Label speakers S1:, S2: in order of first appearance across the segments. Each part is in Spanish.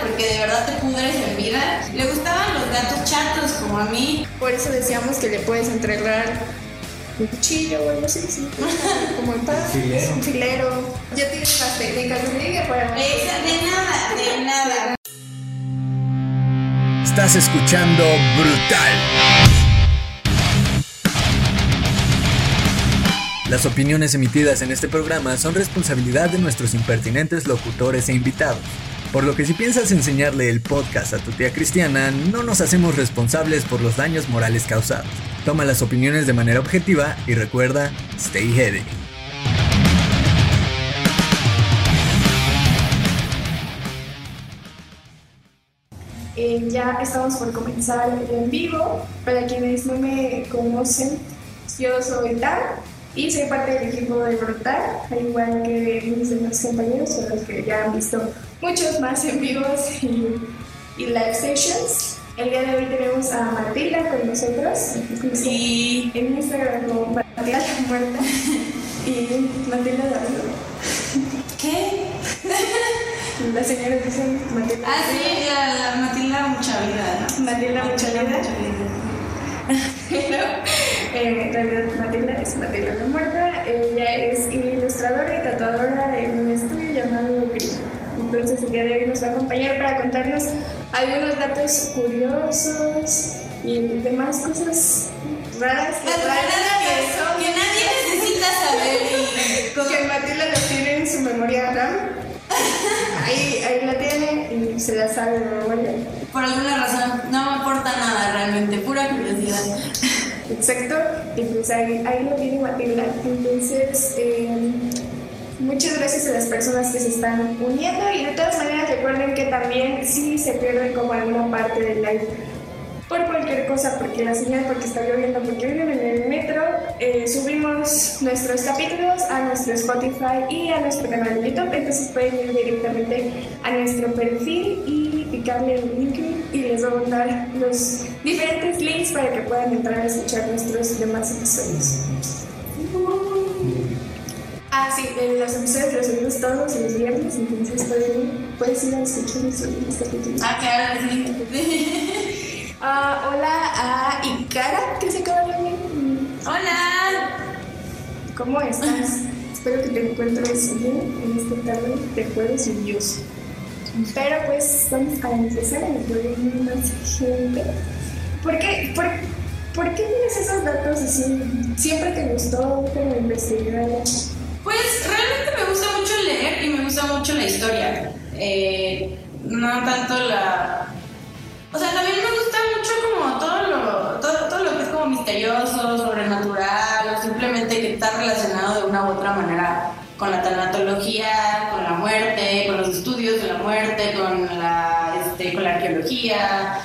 S1: porque de verdad te pudres en vida. Le gustaban los gatos chatos como a mí.
S2: Por eso decíamos que le puedes entregar un cuchillo o algo así, sí. como el paz,
S3: Filero.
S2: un filero. Ya tienes las técnicas de para
S1: Esa, de nada, de nada.
S4: Estás escuchando Brutal. Las opiniones emitidas en este programa son responsabilidad de nuestros impertinentes locutores e invitados. Por lo que si piensas enseñarle el podcast a tu tía cristiana, no nos hacemos responsables por los daños morales causados. Toma las opiniones de manera objetiva y recuerda, stay heady.
S2: Eh, ya estamos por comenzar en vivo. Para quienes no me conocen, yo soy y soy parte del equipo de Brutal, al igual que mis demás compañeros, con los que ya han visto muchos más en vivos y, y live sessions. El día de hoy tenemos a Matilda con nosotros.
S1: Sí.
S2: En Instagram como Matilda la Muerta y Matilda Darío.
S1: ¿Qué?
S2: La señora dice Matilda.
S1: Ah, sí, la, la Matilda mucha vida, ¿no?
S2: Matilda Mucha Vida. Pero eh, en realidad Matilda es Matilda la Muerta. Ella es ilustradora y tatuadora en un estudio llamado Gris. Entonces el día de hoy nos va a acompañar para contarnos algunos datos curiosos y demás cosas raras que,
S1: Las raras que, que nadie necesita saber
S2: que Matilda lo tiene en su memoria RAM. Ahí, ahí la tiene y se la sabe de memoria.
S1: por alguna razón no me aporta nada realmente, pura curiosidad.
S2: Exacto, y pues ahí, ahí lo tiene Matilda. Entonces, eh, muchas gracias a las personas que se están uniendo y de todas maneras recuerden que también si se pierden como alguna parte del live por cualquier cosa, porque la señal, porque está lloviendo, porque viven en el metro, eh, subimos nuestros capítulos a nuestro Spotify y a nuestro canal de YouTube, entonces pueden ir directamente a nuestro perfil y picarle el link y les va a mandar los diferentes links para que puedan entrar a escuchar nuestros demás episodios. Ah, sí, los episodios los subimos todos los viernes, entonces pueden, puedes ir a escuchar demás capítulos.
S1: Ah, claro, sí.
S2: Ah, hola a Ikara, que se acaba de unir.
S1: Hola.
S2: ¿Cómo estás? Espero que te encuentres bien en esta tarde de jueves lluvioso. Pero pues vamos a empezar a incluir más gente. ¿Por qué, por, por qué tienes esos datos así? ¿Siempre te gustó como investigar?
S1: Pues realmente me gusta mucho leer y me gusta mucho la historia. Eh, no tanto la. O sea, también me gusta mucho como todo lo, todo, todo lo que es como misterioso, sobrenatural, o simplemente que está relacionado de una u otra manera con la tanatología, con la muerte, con los estudios de la muerte, con la, este, con la arqueología.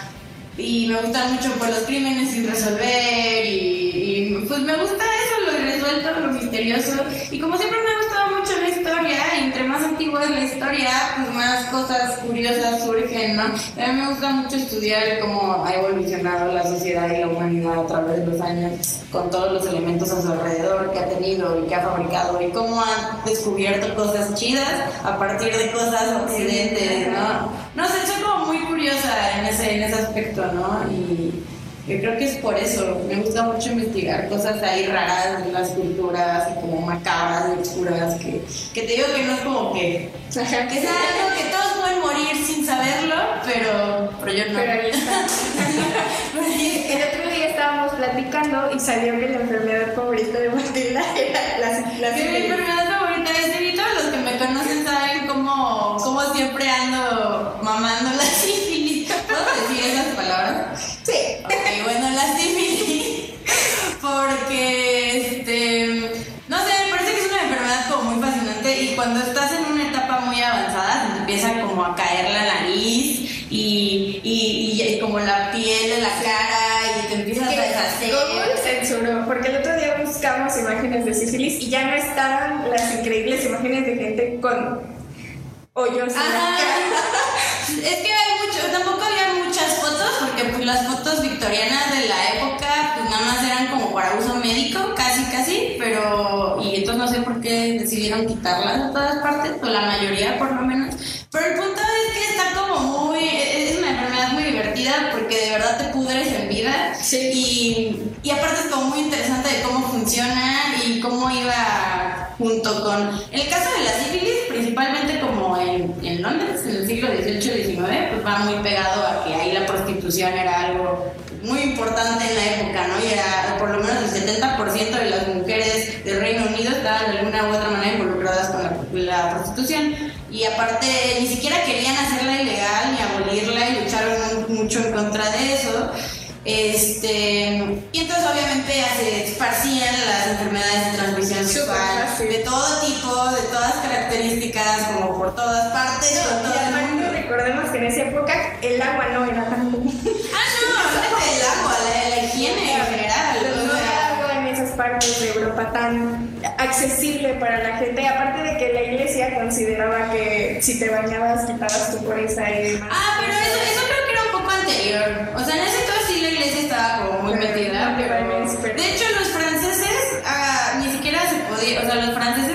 S1: Y me gustan mucho pues, los crímenes sin resolver y, y, pues me gusta eso, lo irresuelto, lo misterioso. Y como siempre me ha gustado mucho la historia, y entre más antigua es la historia, pues más cosas curiosas surgen, ¿no? A mí me gusta mucho estudiar cómo ha evolucionado la sociedad y la humanidad a través de los años, con todos los elementos a su alrededor que ha tenido y que ha fabricado, y cómo ha descubierto cosas chidas a partir de cosas occidentes, ¿no? No sé, soy como muy curiosa en ese, en ese aspecto, ¿no? Y yo creo que es por eso, me gusta mucho investigar cosas ahí raras de las culturas y como macabras y oscuras, que, que te digo que no es como que,
S2: Ajá,
S1: que es algo que todos pueden morir sin saberlo, pero, pero yo no.
S2: Pero ahí está. El otro día estábamos platicando y salió que la enfermedad favorita de Matilda era la, la
S1: Que mi enfermedad favorita es y todos los que me conocen saben cómo, cómo siempre ando mamando la sífilis. ¿Puedo decir esas palabras?
S2: Sí.
S1: Ok, bueno, la sífilis. Porque, este, no sé, me parece que es una enfermedad como muy fascinante y cuando estás en una etapa muy avanzada, te empieza como a caer la nariz y, y, y como la piel de la cara y te empiezas a deshacer.
S2: Google censuró, porque el otro día buscamos imágenes de sífilis y ya no estaban las increíbles imágenes de gente con o
S1: yo
S2: sí.
S1: es que hay mucho, tampoco había muchas fotos, porque pues las fotos victorianas de la época, pues nada más eran como para uso médico, casi, casi, pero. Y entonces no sé por qué decidieron quitarlas de todas partes, o la mayoría por lo menos. Pero el punto es que está como muy. Es una enfermedad muy divertida, porque de verdad te pudres en vida. Sí. Y, y aparte es como muy interesante de cómo funciona y cómo iba junto con... El caso de la sífilis, principalmente como en, Londres, en el siglo XVIII y XIX, pues va muy pegado a que ahí la prostitución era algo muy importante en la época, ¿no? Y era por lo menos el 70% de las mujeres del Reino Unido estaban de alguna u otra manera involucradas con la, prostitución. Y aparte, ni siquiera querían hacerla ilegal ni abolirla y lucharon mucho en contra de eso. Este, y entonces obviamente se esparcían las enfermedades de transmisión sexual por todas partes.
S2: y recordemos que en esa época el agua no era tan común.
S1: Ah, no, el agua, la, higiene en general.
S2: No era agua en esas partes de Europa tan accesible para la gente, aparte de que la iglesia consideraba que si te bañabas quitabas tu pureza y demás.
S1: Ah, pero eso, eso creo que era un poco anterior. O sea, en ese entonces sí la iglesia estaba como muy metida. De hecho, los franceses ah, ni siquiera se podía, o sea, los franceses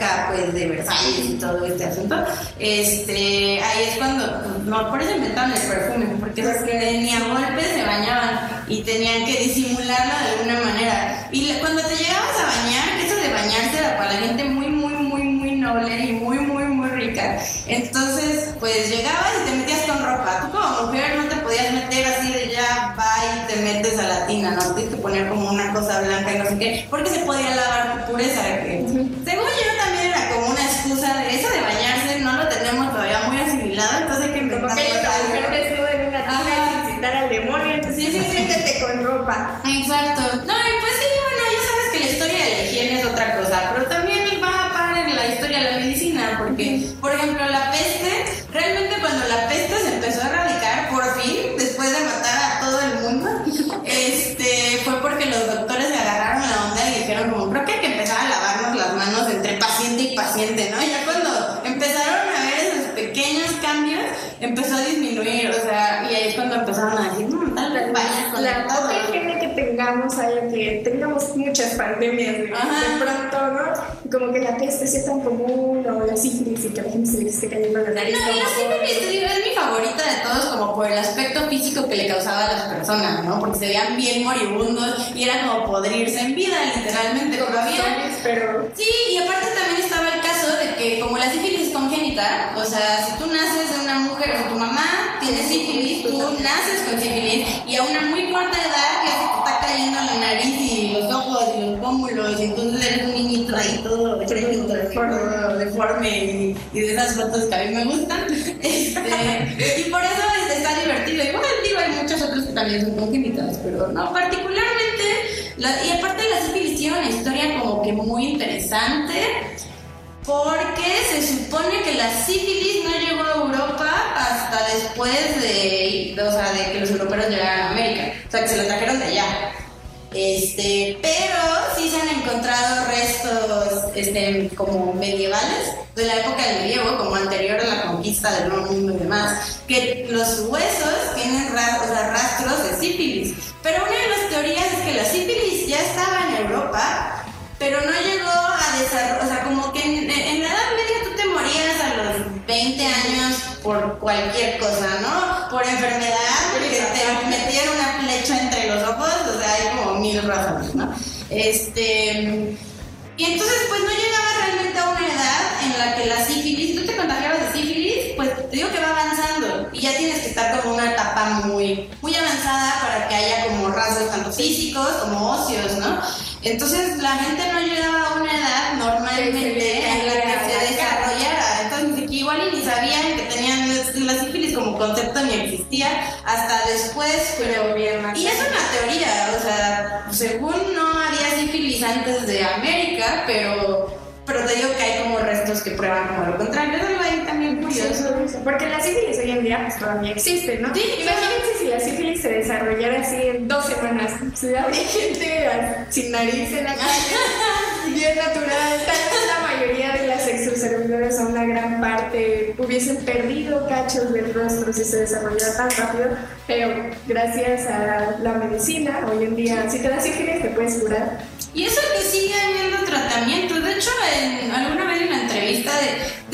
S1: época pues de Versalles y todo este asunto, este, ahí es cuando, no, por eso inventaron el perfume, porque es que ni a golpes se bañaban y tenían que disimularlo de alguna manera. Y cuando te llegabas a bañar, eso de bañarse era para la gente muy, muy, muy, muy noble y muy, muy, muy rica. Entonces, pues llegabas y te metías con ropa. Tú como mujer no te podías meter así de ya, va y te metes a la tina, ¿no? Tienes que poner como una cosa blanca y no sé qué, porque se podía lavar tu pureza. Que, según yo también era como una excusa de eso de bañarse, no lo tenemos todavía muy asimilado, entonces hay que
S2: inventar. Como que la mujer desnuda en una tina y citar al demonio, entonces sí, sí,
S1: Exacto. No, y pues sí, bueno, ya sabes que la historia de la higiene es otra cosa, pero también va a parar en la historia de la medicina, porque, por ejemplo, la peste, realmente cuando la peste se empezó a erradicar, por fin, después de matar a todo el mundo, este, fue porque los doctores se agarraron la onda y dijeron como, creo que hay que empezar a lavarnos las manos entre paciente y paciente, ¿no? Y ya cuando empezaron a ver esos pequeños cambios, empezó a disminuir, o sea, y ahí es cuando empezaron a decir,
S2: la poca higiene que tengamos, haya que tengamos muchas pandemias de, pronto, ¿no? Como que la peste sea tan común, o la sífilis, y que la gente se le esté cayendo la nariz.
S1: No, la sífilis es mi favorita de todos, como por el aspecto físico que le causaba a las personas, ¿no? Porque se veían bien moribundos y era como podrirse en vida, literalmente.
S2: Todavía. pero...
S1: Sí, y aparte también estaba el caso de que como la sífilis es congénita, o sea, si tú naces de una mujer o tu mamá tiene sífilis, tú naces con sífilis y a una muy corta edad ya se te está cayendo la nariz y los ojos y los pómulos y entonces eres un niñito ahí todo deforme y, de esas fotos que a mí me gustan. Este, y por eso está divertido. Igual digo, hay muchos otros que también son congénitas, pero no, particularmente, y aparte de la sífilis tiene una historia como que muy interesante porque se supone que la sífilis no llegó a Europa hasta después de, o sea, de que los europeos llegaran a América. O sea, que se lo trajeron de allá. Este, pero sí se han encontrado restos este, como medievales de la época del medievo, como anterior a la conquista del Nuevo Mundo y demás, que los huesos tienen rastros de sífilis. Pero una de las teorías es que la sífilis ya estaba en Europa pero no llegó a desarrollar, o sea, como que en, la Edad Media tú te morías a los 20 años por cualquier cosa, ¿no? Por enfermedad, porque te metieron una flecha entre los ojos, o sea, hay como mil razones, ¿no? Este... Y entonces, pues no llegaba realmente a una edad en la que la sífilis, tú te contagiabas de sífilis, pues te digo que va avanzando y ya tienes que estar como una etapa muy, muy avanzada para que haya como rasgos tanto físicos como óseos, ¿no? Entonces la gente no llegaba a una edad normalmente en la que se desarrollara. Sabían que tenían la sífilis como concepto ni existía hasta después.
S2: Pero bien,
S1: y es una teoría, o sea, según no había sífilis antes de América, pero te digo que hay como restos que prueban como lo contrario. Es algo ahí también curioso.
S2: porque la sífilis hoy en día pues, todavía existe, ¿no?
S1: Sí,
S2: Imagínense si la sífilis se desarrollara así en dos semanas. Si habría gente sin nariz en la calle, bien natural. Tal vez la mayoría de las exoservidores o una gran parte hubiesen perdido cachos del rostro si se desarrollara tan rápido. Pero gracias a la medicina, hoy en día, si te da sífilis, te puedes curar
S1: y eso que sigue habiendo tratamientos. De hecho, en, alguna vez en la entrevista, de,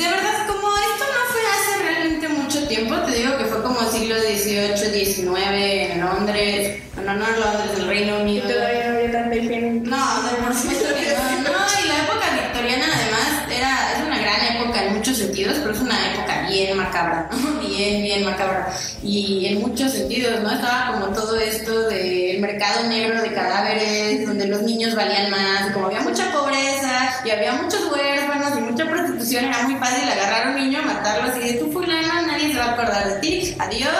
S1: de verdad, como esto no fue hace realmente mucho tiempo, te digo que fue como si siglo XVIII, XIX en Londres, bueno, no en Londres, el Reino
S2: Y
S1: Unido.
S2: todavía no había tanta higiene.
S1: No, no, por supuesto que no. No, y la época victoriana además era, es una gran época en muchos sentidos, pero es una época bien macabra, ¿no? Bien, bien macabra. Y en muchos sentidos, ¿no? Estaba como todo esto del mercado negro de cadáveres, donde los niños valían más, y como había y había muchos huérfanos y mucha prostitución, era muy fácil agarrar a un niño, matarlo así de tu fulano, nadie se va a acordar de ti. Adiós,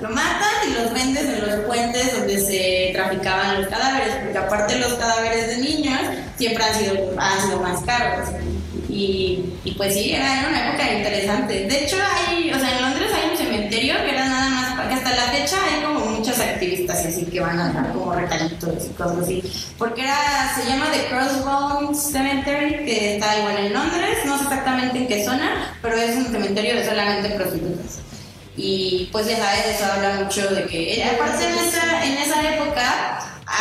S1: lo matan y los vendes en los puentes donde se traficaban los cadáveres, porque aparte los cadáveres de niños siempre han sido, han sido más caros. Y, pues sí, era, era una época interesante. De hecho, hay, o sea, en Londres que era nada más, que hasta la fecha hay como muchos activistas y así que van a dar como recalitos y cosas así. Porque era, se llama The Crossbones Cemetery, que está igual en Londres, no sé exactamente en qué zona, pero es un cementerio de solamente prostitutas. Y pues ya sabes, eso habla mucho de que, aparte en esa, en esa época,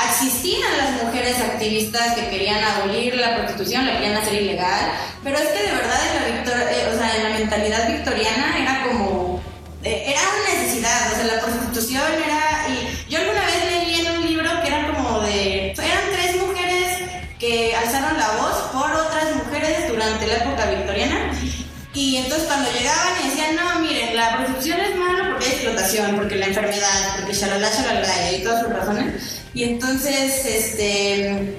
S1: existían las mujeres activistas que querían abolir la prostitución, la querían hacer ilegal, pero es que de verdad en la, victor- eh, o sea, en la mentalidad victoriana era como, eh, era una necesidad, o sea, la prostitución era, y yo alguna vez leí en un libro que era como de, eran tres mujeres que alzaron la voz por otras mujeres durante la época victoriana. Y entonces cuando llegaban y decían, no, miren, la prostitución es malo porque hay explotación, porque la enfermedad, porque shalala, shalala, y todas sus razones. Y entonces, este,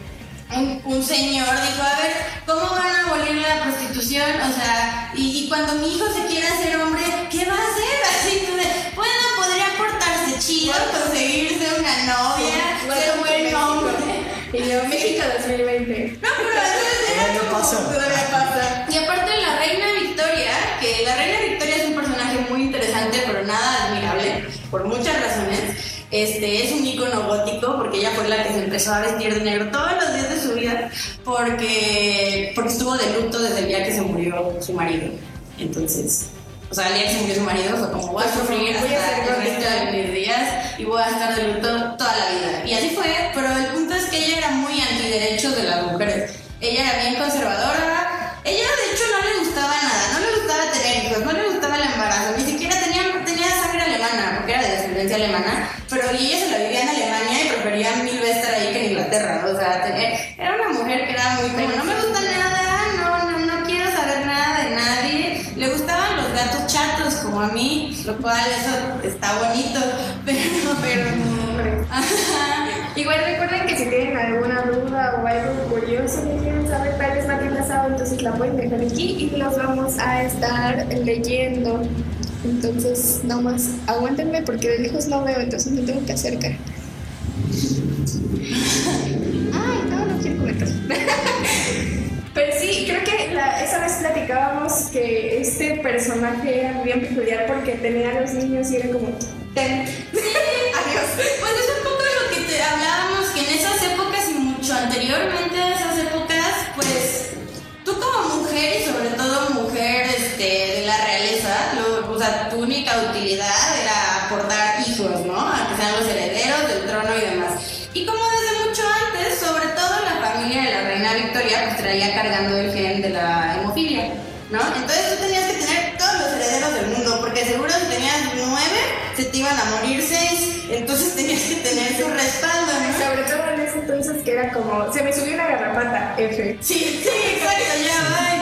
S1: un, un señor dijo, a ver, ¿cómo van a abolir la prostitución? O sea, y, y cuando mi hijo se quiera hacer hombre, ¿qué va a hacer? Así de, bueno, podría portarse chido, conseguirse una novia, ser buen hombre.
S2: Y yo, México 2020.
S1: No, pero eso como-
S4: pasa.
S1: pasa. Y aparte la reina Victoria, que la reina Victoria es un personaje muy interesante, pero nada admirable, por muchas razones. Este, es un ícono gótico porque ella fue la que se empezó a vestir de negro todos los días de su vida porque, porque estuvo de luto desde el día que se murió su marido. Entonces, o sea, el día que se murió su marido fue como voy a sufrir
S2: Voy a
S1: hasta el resto de mis días y voy a estar de luto toda la vida. Y así fue, pero el punto es que ella era muy antiderechos de las mujeres. Ella era bien conservadora. Ella, de hecho, no le gustaba nada. No le gustaba tener hijos, no le gustaba el embarazo. Ni siquiera tenía, tenía sangre alemana, porque era de descendencia alemana. Y ella se la vivía en Alemania y prefería mil veces estar ahí que en Inglaterra. O sea, era una mujer que era muy como, no me gusta nada, no, no, no quiero saber nada de nadie. Le gustaban los gatos chatos, como a mí, lo cual eso está bonito. Pero, pero.
S2: Igual recuerden que si tienen alguna duda o algo curioso que quieren saber, tal vez no han pasado, entonces la pueden dejar aquí y los vamos a estar leyendo. Entonces, nomás aguántenme porque de lejos no veo, entonces me tengo que acercar. Ay, no, no quiero comentar. Pero sí, creo que la- esa vez platicábamos que este personaje era bien peculiar porque tenía a los niños y era como, ten, adiós.
S1: Pues es un poco lo que te hablábamos, que en esas épocas y mucho anteriormente a esas épocas, pues tú como mujer y sobre todo sea, tu única utilidad era aportar hijos, ¿no? A que sean los herederos del trono y demás. Y como desde mucho antes, sobre todo la familia de la reina Victoria, pues traía cargando el gen de la hemofilia. ¿No? Entonces tú tenías que tener todos los herederos del mundo, porque seguro si tenías nueve, se te iban a morir seis, entonces tenías que tener su respaldo, ¿no?
S2: Sobre todo en ese entonces que era como, se me subió una garrapata, F.
S1: Sí, sí, exacto, ya va.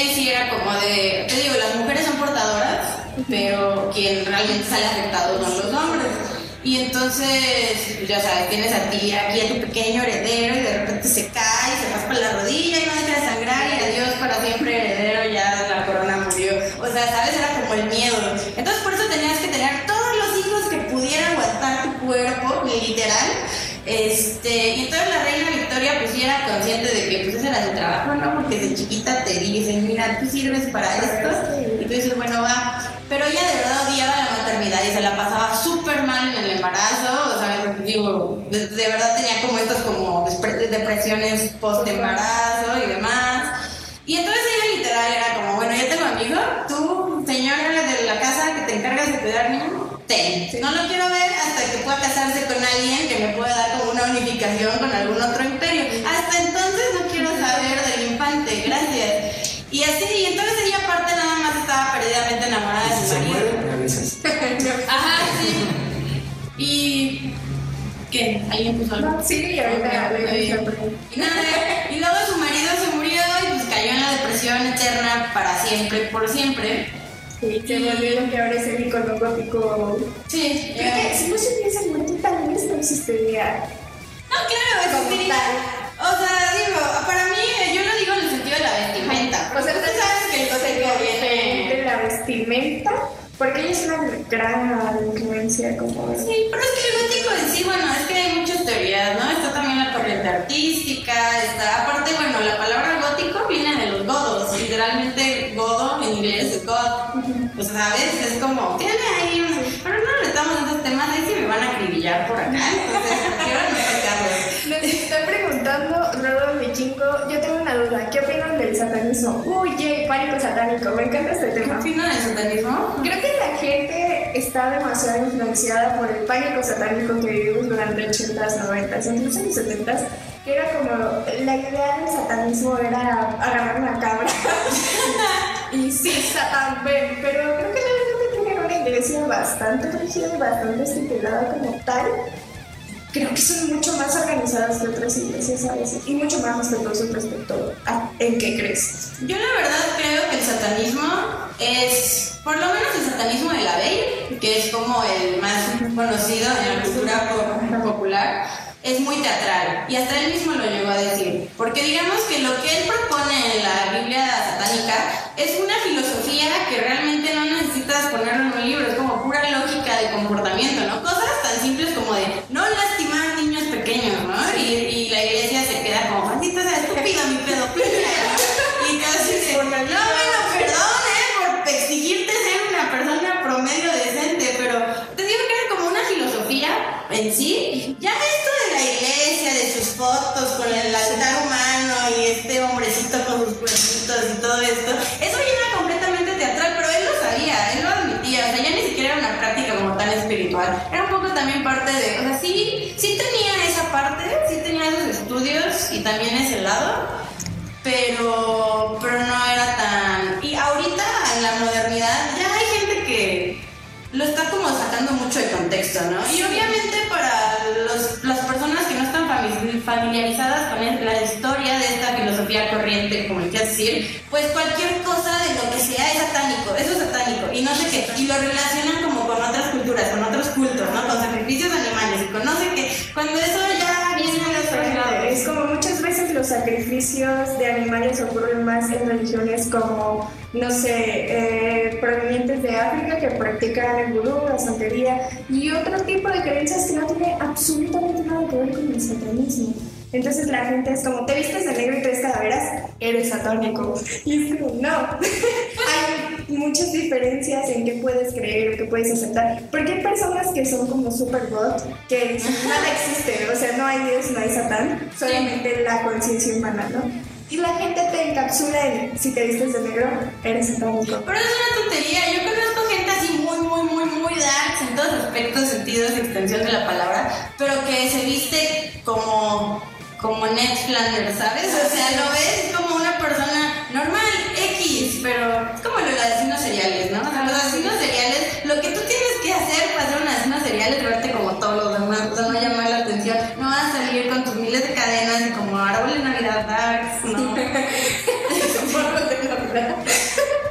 S1: Ahí sí era como de, te digo, las mujeres son portadoras, pero quien realmente sale afectado son los hombres. Y entonces, ya sabes, tienes a ti, aquí a tu pequeño heredero y de repente se cae, se raspa la rodilla y no deja de sangrar y adiós para siempre heredero, ya la corona murió. O sea, sabes, era como el miedo. Entonces por eso tenías que tener todos los hijos que pudieran aguantar tu cuerpo, literal. Este, y entonces la reina Victoria pues sí era consciente de que pues ese era su trabajo, ¿no? Porque de chiquita te dicen, mira, tú sirves para esto. Y tú dices, bueno, va. Pero ella de verdad odiaba la maternidad y se la pasaba súper mal en el embarazo. O sea, digo, de, verdad tenía como estas como depresiones post-embarazo y demás. Y entonces ella literal era como, bueno, yo tengo a mi hijo, tú, señora de la casa que te encargas de cuidar niños, ten. No lo quiero ver hasta que pueda casarse con alguien que me pueda dar como una unificación con algún otro imperio. Hasta entonces no quiero saber del infante, gracias. Y así, y entonces ella aparte nada más estaba perdidamente enamorada de
S3: Si
S1: su
S3: se
S1: marido. Ajá, sí. Y. ¿Qué? ¿Alguien puso algo?
S2: No, sí, y ahorita.
S1: Y nada, y luego su marido se murió y pues cayó en la depresión eterna para siempre, por siempre.
S2: Sí, se volvió lo que ahora es el icono gótico.
S1: Sí,
S2: Creo que si no se hubiese muerto, tal vez no existiría.
S1: No, claro,
S2: Como
S1: existiría. O sea, digo, para mí, yo lo digo en el sentido de la vestimenta.
S2: O sea,
S1: tú sabes que el gótico viene.
S2: de la vestimenta, porque ella es una gran influencia como...
S1: Sí, pero es que el gótico en sí, bueno, es que hay muchas teorías, ¿no? Está también la corriente artística, está, aparte, bueno, la palabra gótico viene de los godos, literalmente godo en inglés es god, pues sabes, es como, tiene ahí un, pero no estamos en estos temas, ahí sí me van a acribillar por acá, entonces quiero no tocarlos.
S2: Nos está preguntando Rodo Vikingo, yo tengo una duda, ¿qué opinan del satanismo? Uy, yay, pánico satánico, me encanta este
S1: ¿Qué
S2: tema.
S1: opinan del satanismo?
S2: Creo que la gente está demasiado influenciada por el pánico satánico que vivimos durante 80s, 90s, incluso en los 70s, que era como la idea del satanismo era agarrar una cabra y sí, Satán, ven, pero creo que realmente tienen una iglesia bastante rígida y bastante estipulada como tal. Creo que son mucho más organizadas que otras iglesias a veces y mucho más respetuosos respecto a en qué crees.
S1: Yo la verdad creo que el satanismo es, por lo menos el satanismo de la Bey, que es como el más conocido en la cultura po- popular, es muy teatral. Y hasta él mismo lo llegó a decir. Porque digamos que lo que él propone en la Biblia satánica es una filosofía que realmente no necesitas ponerlo en un libro, es como pura lógica de comportamiento, ¿no? Cosas tan simples como y todo esto, eso ya era completamente teatral, pero él lo sabía, él lo admitía, o sea, ya ni siquiera era una práctica como tan espiritual, era un poco también parte de, o sea, sí, sí tenía esa parte, sí tenía esos estudios y también ese lado, pero, pero no era tan... Y ahorita en la modernidad ya hay gente que lo está como sacando mucho de contexto, ¿no? Y obviamente para los- las personas que familiarizadas con la historia de esta filosofía corriente, como quieras decir, pues cualquier cosa de lo que sea es satánico, eso es satánico, y no sé qué, y lo relacionan como con otras culturas, con otros cultos, ¿no? Con sacrificios de animales, y con no sé qué, cuando eso
S2: los sacrificios de animales ocurren más en religiones como, no sé, eh, provenientes de África que practican el vudú, la santería y otro tipo de creencias que no tiene absolutamente nada que ver con el satanismo. Entonces la gente es como, te vistes de negro y tres calaveras, eres satánico. Y es como, no. muchas diferencias en qué puedes creer o qué puedes aceptar. Porque hay personas que son como super god, que nada existe, o sea, no hay Dios, no hay Satán, solamente la conciencia humana, ¿no? Y la gente te encapsula en, si te vistes de negro, eres satánico.
S1: Pero es una tontería. Yo conozco gente así muy, muy, muy, muy darks en todos aspectos, sentidos, extensión de la palabra, pero que se viste como, como Ned Flanders, ¿sabes? O sea, lo ves como una persona normal, Pero es como los asesinos seriales, ¿no? O sea, los asesinos seriales, lo que tú tienes que hacer para ser un asesino serial es verte como todos los demás, o sea, no llamar la atención, no vas a salir con tus miles de cadenas y como árbol de Navidad darks, no.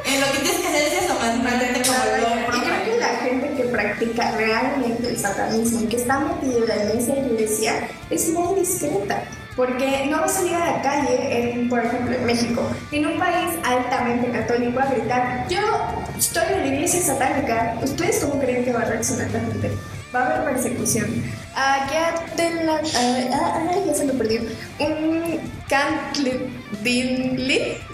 S1: Eh, lo que tienes que hacer es eso, como
S2: que la gente que practica realmente el satanismo y que está metida en esa iglesia es muy discreta. Porque no va a salir a la calle, en, por ejemplo, en México, en un país altamente católico, a gritar: Yo estoy en la iglesia satánica. ¿Ustedes cómo creen que va a reaccionar la gente? Va a haber persecución. Allá de la. ah, ah, ah, ya se me perdió. Un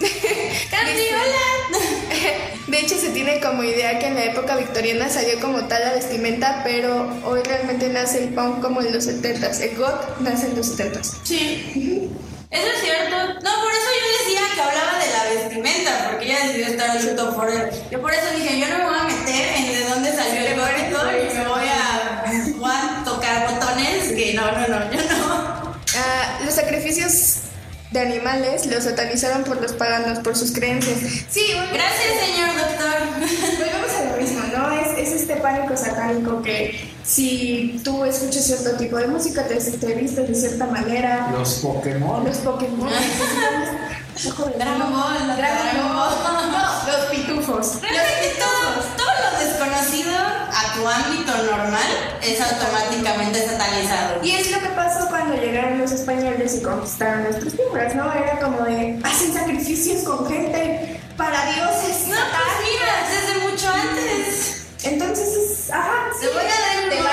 S1: hola.
S2: De hecho, se tiene como idea que en la época victoriana salió como tal la vestimenta, pero hoy realmente nace el punk como en los 70s. El goth nace en los 70s.
S1: Sí. Eso es cierto. No, por eso yo decía que hablaba de la vestimenta, porque ella decidió estar en por él. Yo por eso dije, yo no me voy a meter en de dónde salió el gótico y me voy a, voy a tocar botones, que no, no, no, yo no.
S2: Ah, los sacrificios de animales los satanizaron por los paganos, por sus creencias. Sí, bueno,
S1: Gracias, señor doctor.
S2: pánico satánico que si tú escuchas cierto tipo de música te, te vistes de cierta manera.
S3: Los Pokémon.
S2: Los Pokémon.
S1: Dragon Ball, Dragon Ball.
S2: Los pitufos.
S1: Realmente todo, todo lo desconocido a tu ámbito normal es automáticamente satanizado.
S2: Y es lo que pasó cuando llegaron los españoles y conquistaron nuestras tierras, ¿no? Era como de, hacen sacrificios con gente para dioses.
S1: No, pues mira, desde mucho antes.
S2: Entonces, es, ajá,
S1: Te voy a dar
S2: te
S1: un,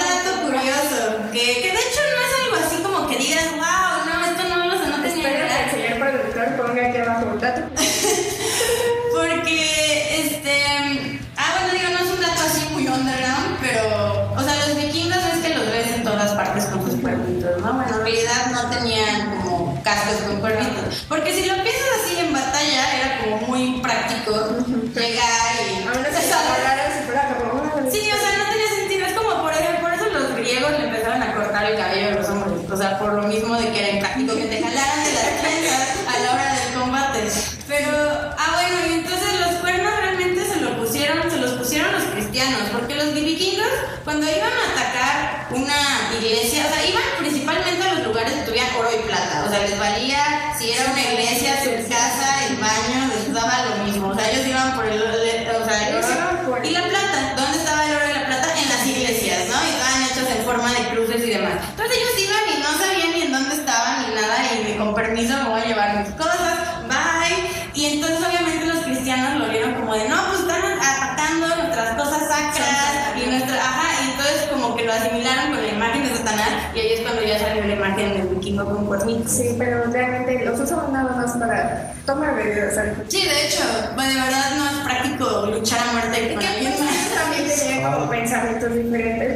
S1: dato curioso, que, que de hecho no es algo así como que digas, wow, no, esto no lo sé, no tenía
S2: Espero que el señor productor ponga aquí abajo un dato.
S1: Porque, este, ah, bueno, digo, no es un dato así muy underground, pero, o sea, los vikingos es que los ves en todas partes con sus cuernitos, ¿no? Bueno, en realidad no tenían como cascos con cuernitos. Porque si lo piensas así en batalla, era como muy práctico llegar y...
S2: A menos que se agarraran si fuera como una-
S1: Sí, o sea, no tenía sentido. Es como, por ejemplo, por eso los griegos le empezaron a cortar el cabello a los hombres. O sea, por lo mismo de que era impráctico que te jalaran de las trenzas a la hora del combate. Pero, ah, bueno, y entonces los cuernos realmente se lo pusieron, se los pusieron los cristianos. Porque los vikingos, cuando iban a atacar una iglesia, o sea, iban principalmente a los lugares que tuvieran oro y plata. O sea, les valía si era una iglesia, su casa, el baño, les daba lo mismo. O sea, ellos iban por el, o sea, el
S2: Ellos iban
S1: oro.
S2: por-
S1: Y la plata, ¿dónde estaba el oro y la plata? En las iglesias, ¿no? Y estaban hechas en forma de cruces y demás. Entonces ellos iban y no sabían ni en dónde estaban ni nada y de, con permiso me voy a llevar mis cosas, bye. Y entonces obviamente los cristianos lo vieron como de, no, pues están atacando nuestras cosas sacras y nuestra, ajá, y entonces como que lo asimilaron con la imagen de Satanás y ahí es cuando ya salió la imagen del vikingo con cuernitos.
S2: Sí, pero realmente los usaban nada más para tomar bebidas.
S1: Sí, de hecho, de verdad no es práctico luchar a muerte con alguien más.
S2: también como pensamientos diferentes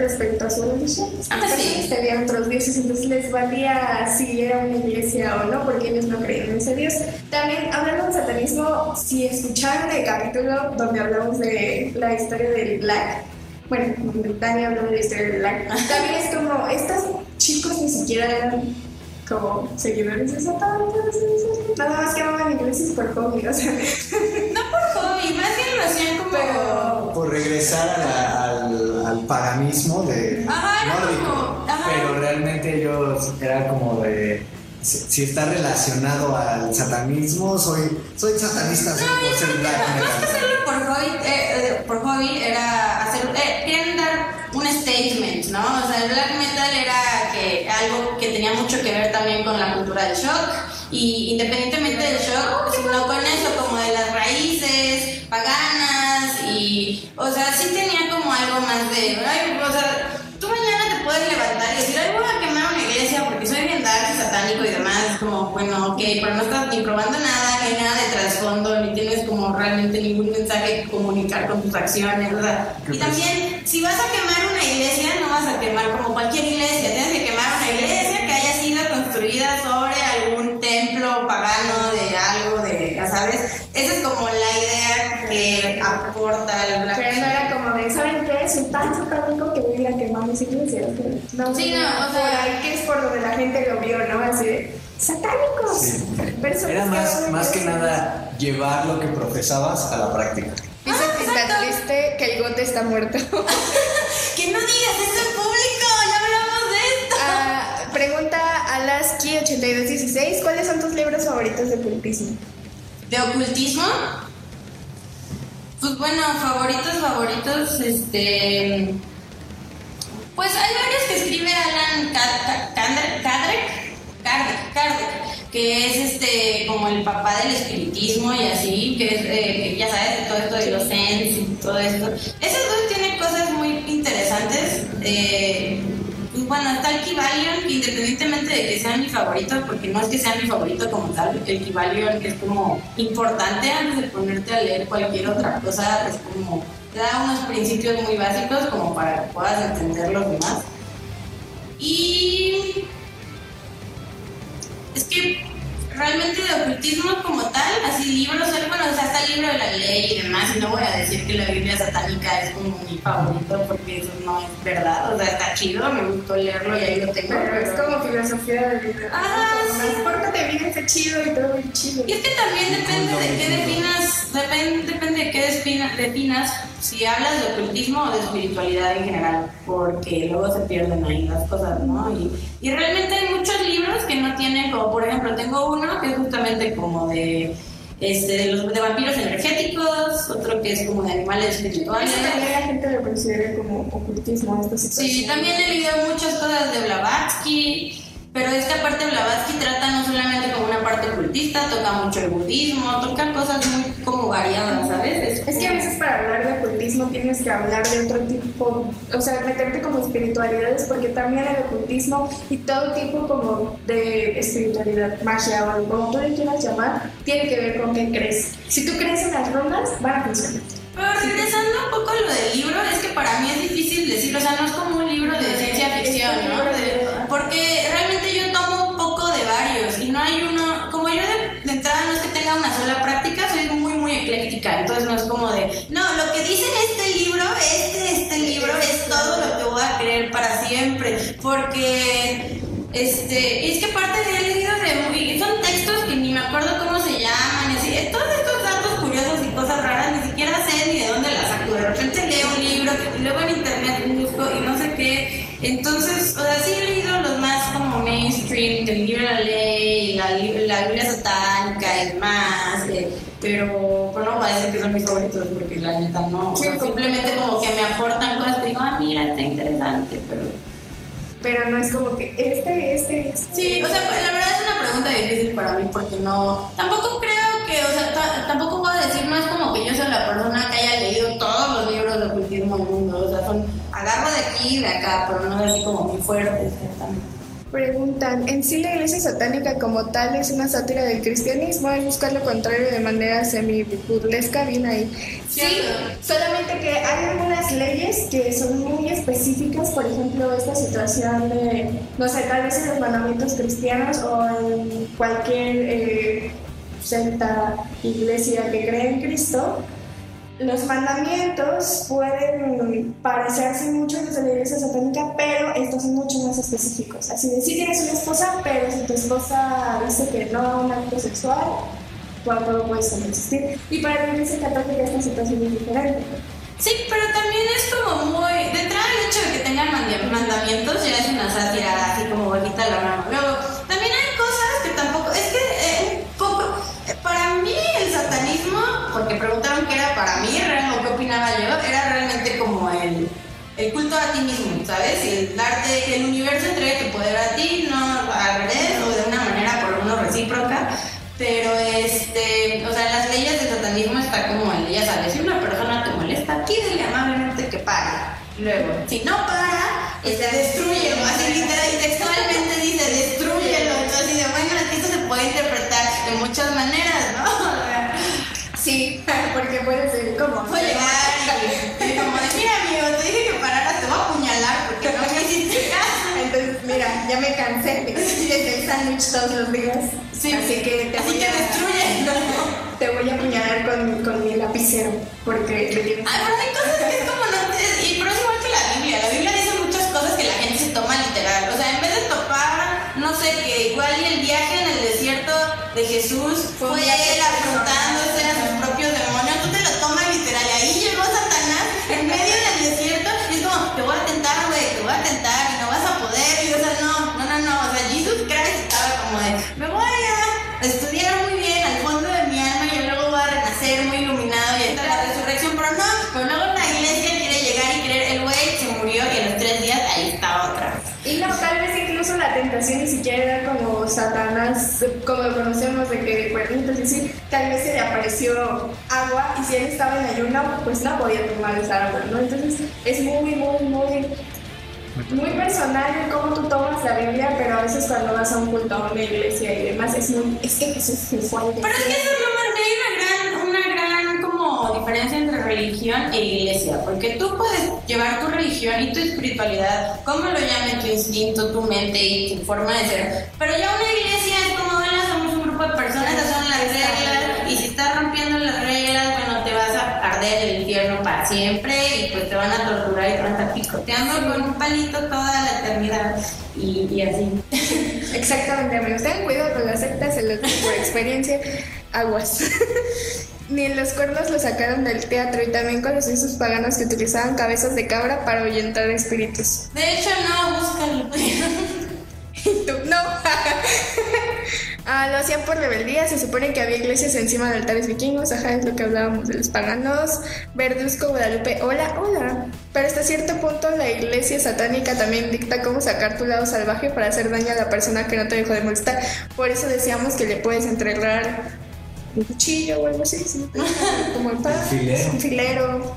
S2: a su religión.
S1: Ah, sí.
S2: Tenían otros dioses, entonces les valía si era una iglesia o no, porque ellos no creían en ese dios. También, hablando de satanismo, si escucharon el capítulo donde hablamos de la historia del Black, bueno, Tania habló de la historia del Black, también es como, estos chicos ni siquiera eran como seguidores de Satán, nada más que amaban iglesias por hobby, o sea,
S1: No por hobby, más bien lo hacían como...
S2: Pero-
S3: Por regresar a la- al, al paganismo de
S1: Ajá,
S3: nórdico.
S1: ajá.
S3: Pero realmente ellos era como de. Si, si está relacionado al satanismo, soy, soy satanista solo por ser black
S1: por hobby, eh, eh, por hobby era hacer, eh, querían dar un statement, ¿no? O sea, el black metal era que, algo que tenía mucho que ver también con la cultura del shock y independientemente del shock, sino con eso, como de las raíces paganas y, o sea, sí tenía algo más de, ay, o sea, tú mañana te puedes levantar y decir, ay, voy a quemar una iglesia porque soy bien dark satánico y demás, es como, bueno, ok, pero no estás ni probando nada, ni nada de trasfondo, ni tienes como realmente ningún mensaje que comunicar con tus acciones, o sea, y también, si vas a quemar una iglesia, no vas a quemar como cualquier iglesia, tienes que quemar una iglesia que haya sido construida sobre algún templo pagano de algo, de, ya sabes, esa es como la idea que aporta el Black
S2: Pero no era como de, ¿saben qué? Soy tan satánico que voy a a quemar mis iglesias. No,
S1: Sí, no, o
S2: por
S1: sea-
S2: ahí que es por donde la gente lo vio, ¿no? Así de, satánicos.
S3: Sí.
S2: Personas
S3: Era más,
S2: a
S3: más que nada llevar lo que profesabas a la práctica.
S2: Dice
S1: Ah,
S2: que está triste que el gote está muerto.
S1: Que no digas eso en público, ya hablamos de esto.
S2: Ah, pregunta Alaski8216, ¿cuáles son tus libros favoritos de ocultismo?
S1: ¿De ocultismo? Pues bueno, favoritos, favoritos, este... Pues hay varios que escribe Alan Kardec, Kardec, que es este como el papá del espiritismo y así, que es, eh, ya sabes, todo esto de los Zens y todo esto. Esos dos tienen cosas muy interesantes. eh, bueno, está el Kybalion, que independientemente de que sea mi favorito, porque no es que sea mi favorito como tal, el Kybalion es como importante antes de ponerte a leer cualquier otra cosa, es como da unos principios muy básicos como para que puedas entender los demás. Y es que realmente de ocultismo como tal, así libros, bueno, o sea, está el libro de la ley y demás, y no voy a decir que la Biblia satánica es como mi favorito porque eso no es verdad, o sea, está chido, me gustó leerlo y ahí lo tengo.
S2: Pero es como filosofía de vida.
S1: Ah,
S2: como,
S1: sí.
S2: Pórtate bien, está chido y todo bien chido.
S1: Y es que también depende de qué definas, depende, depende de qué definas si hablas de ocultismo o de espiritualidad en general, porque luego se pierden ahí las cosas, ¿no? Y, y realmente hay muchos libros que no tienen, como por ejemplo, tengo uno que es justamente como de este, los, de vampiros energéticos, otro que es como de animales espirituales.
S2: Eso también la gente lo considera como ocultismo, esta situación.
S1: Sí, también he leído muchas cosas de Blavatsky, pero es que aparte Blavatsky trata no solamente como una parte ocultista, toca mucho el budismo, toca cosas muy como variadas, ¿sabes?
S2: Es que a veces para hablar de ocultismo tienes que hablar de otro tipo, o sea, meterte como espiritualidades, porque también el ocultismo y todo tipo como de espiritualidad, magia o como tú le quieras llamar, tiene que ver con qué crees. Si tú crees en las runas, van a funcionar.
S1: Pero regresando un poco a lo del libro, es que para mí es difícil decirlo, o sea, no es como un libro de ciencia ficción, ¿no? Porque realmente yo tomo un poco de varios y no hay uno, como yo de, de entrada no es que tenga una sola práctica, soy muy, muy ecléctica, entonces no es como de, no, lo que dice este libro, este, este libro es todo lo que voy a creer para siempre, porque, este, es que aparte de leído de son textos que ni me acuerdo cómo se llaman, así, todos estos datos curiosos y cosas raras, ni siquiera sé ni de dónde las saco, de repente leo un libro y luego en internet busco y no sé qué, entonces, o sea, sí mainstream, del libro de la ley, la, la Biblia satánica y demás, eh, pero, pero no voy a decir que son mis favoritos porque la neta no,
S2: Sí,
S1: simplemente como que me aportan cosas que digo, ah, mira, está interesante, pero...
S2: Pero no es como que este, este, este.
S1: Sí, o sea, pues, la verdad es una pregunta difícil para mí porque no. Tampoco creo que, o sea, ta- tampoco a decir, es como que yo sea la persona que haya leído todos los libros de ocultismo del mundo. O sea, son. Agarro de aquí y de acá, pero no es así como muy fuerte, ciertamente.
S2: Preguntan, ¿en sí la iglesia satánica como tal es una sátira del cristianismo? Es buscar lo contrario de manera semi-burlesca, bien ahí. Sí, solamente que hay algunas leyes que son muy específicas, por ejemplo, esta situación de, no sé, tal vez en los mandamientos cristianos o en cualquier eh, secta, iglesia que cree en Cristo, los mandamientos pueden parecerse mucho a los de la iglesia satánica, pero estos son mucho más específicos. Así de, sí tienes una esposa, pero si tu esposa dice que no a un acto sexual, cuando puedes existir. Y para la iglesia católica esta situación es diferente.
S1: Sí, pero también es como muy. De entrada, el hecho de que tengan mandamientos ya es una sátira, así como bonita la mano. Luego, también hay cosas que tampoco. Es que eh, un poco. eh, para mí, el satanismo, porque preguntaron qué era para mí, real- o qué opinaba yo, era realmente como el. El culto a ti mismo, ¿sabes? Y el darte, que el universo entregue tu poder a ti, no al revés, o de una manera por menos recíproca. Pero este, o sea, las leyes del satanismo está como el, ya sabes, si una persona te molesta, pídele amablemente que pare. Luego, si no para, este, destruyelo. Así literal y textualmente dice, destruyelo. Entonces dice, bueno, esto se puede interpretar de muchas maneras, ¿no? O sea,
S2: Sí, porque puede ser como...
S1: Llegar y, y como de, mira amigo, te dije que pararas, te voy a apuñalar porque no me hiciste caso.
S2: Entonces, mira, ya me cansé de desde el sándwich todos los días.
S1: Sí,
S2: así que te
S1: así
S2: voy
S1: que
S2: a,
S1: destruyelo.
S2: te voy a apuñalar con, con mi lapicero, porque tienes...
S1: Ay, pero hay cosas que es como no te- y pero es igual que la Biblia. La Biblia dice muchas cosas que la gente se toma literal. O sea, en vez de topar, no sé, que igual y el viaje en el desierto de Jesús
S2: Fue
S1: fue
S2: un viaje
S1: como
S2: lo conocemos, de que, ejemplo, es decir, tal vez se le apareció agua y si él estaba en ayuno, pues no podía tomar esa agua, ¿no? Entonces es muy, muy, muy, muy personal cómo tú tomas la Biblia, pero a veces cuando vas a un culto, a una iglesia y demás, es muy, es que Jesús se fue al
S1: Pero es que eso es lo más, hay una gran, una gran como diferencia entre religión e iglesia, porque tú puedes llevar tu religión y tu espiritualidad, como lo llame tu instinto, tu mente y tu forma de ser, pero ya una iglesia es como, hola, somos un grupo de personas, esas son las reglas, y si estás rompiendo las reglas, bueno, te vas a arder el infierno para siempre, y pues te van a torturar y te van a estar picoteando con un palito toda la eternidad, y, y así.
S2: Exactamente, amigos. Tengan cuidado con las sectas, se los por experiencia. Aguas. Ni los cuernos lo sacaron del teatro y también conocí sus paganos que utilizaban cabezas de cabra para ahuyentar espíritus.
S1: De hecho, no, búscalo.
S2: ¿Y tú? No. Ah, lo hacían por rebeldía. Se supone que había iglesias encima de altares vikingos. Ajá, es lo que hablábamos de los paganos. Verduzco, Guadalupe. Hola, hola. Pero hasta cierto punto, la iglesia satánica también dicta cómo sacar tu lado salvaje para hacer daño a la persona que no te dejó de molestar. Por eso decíamos que le puedes entregar un cuchillo o algo así. ¿sí? Como el pan.
S3: filero.
S2: Un filero.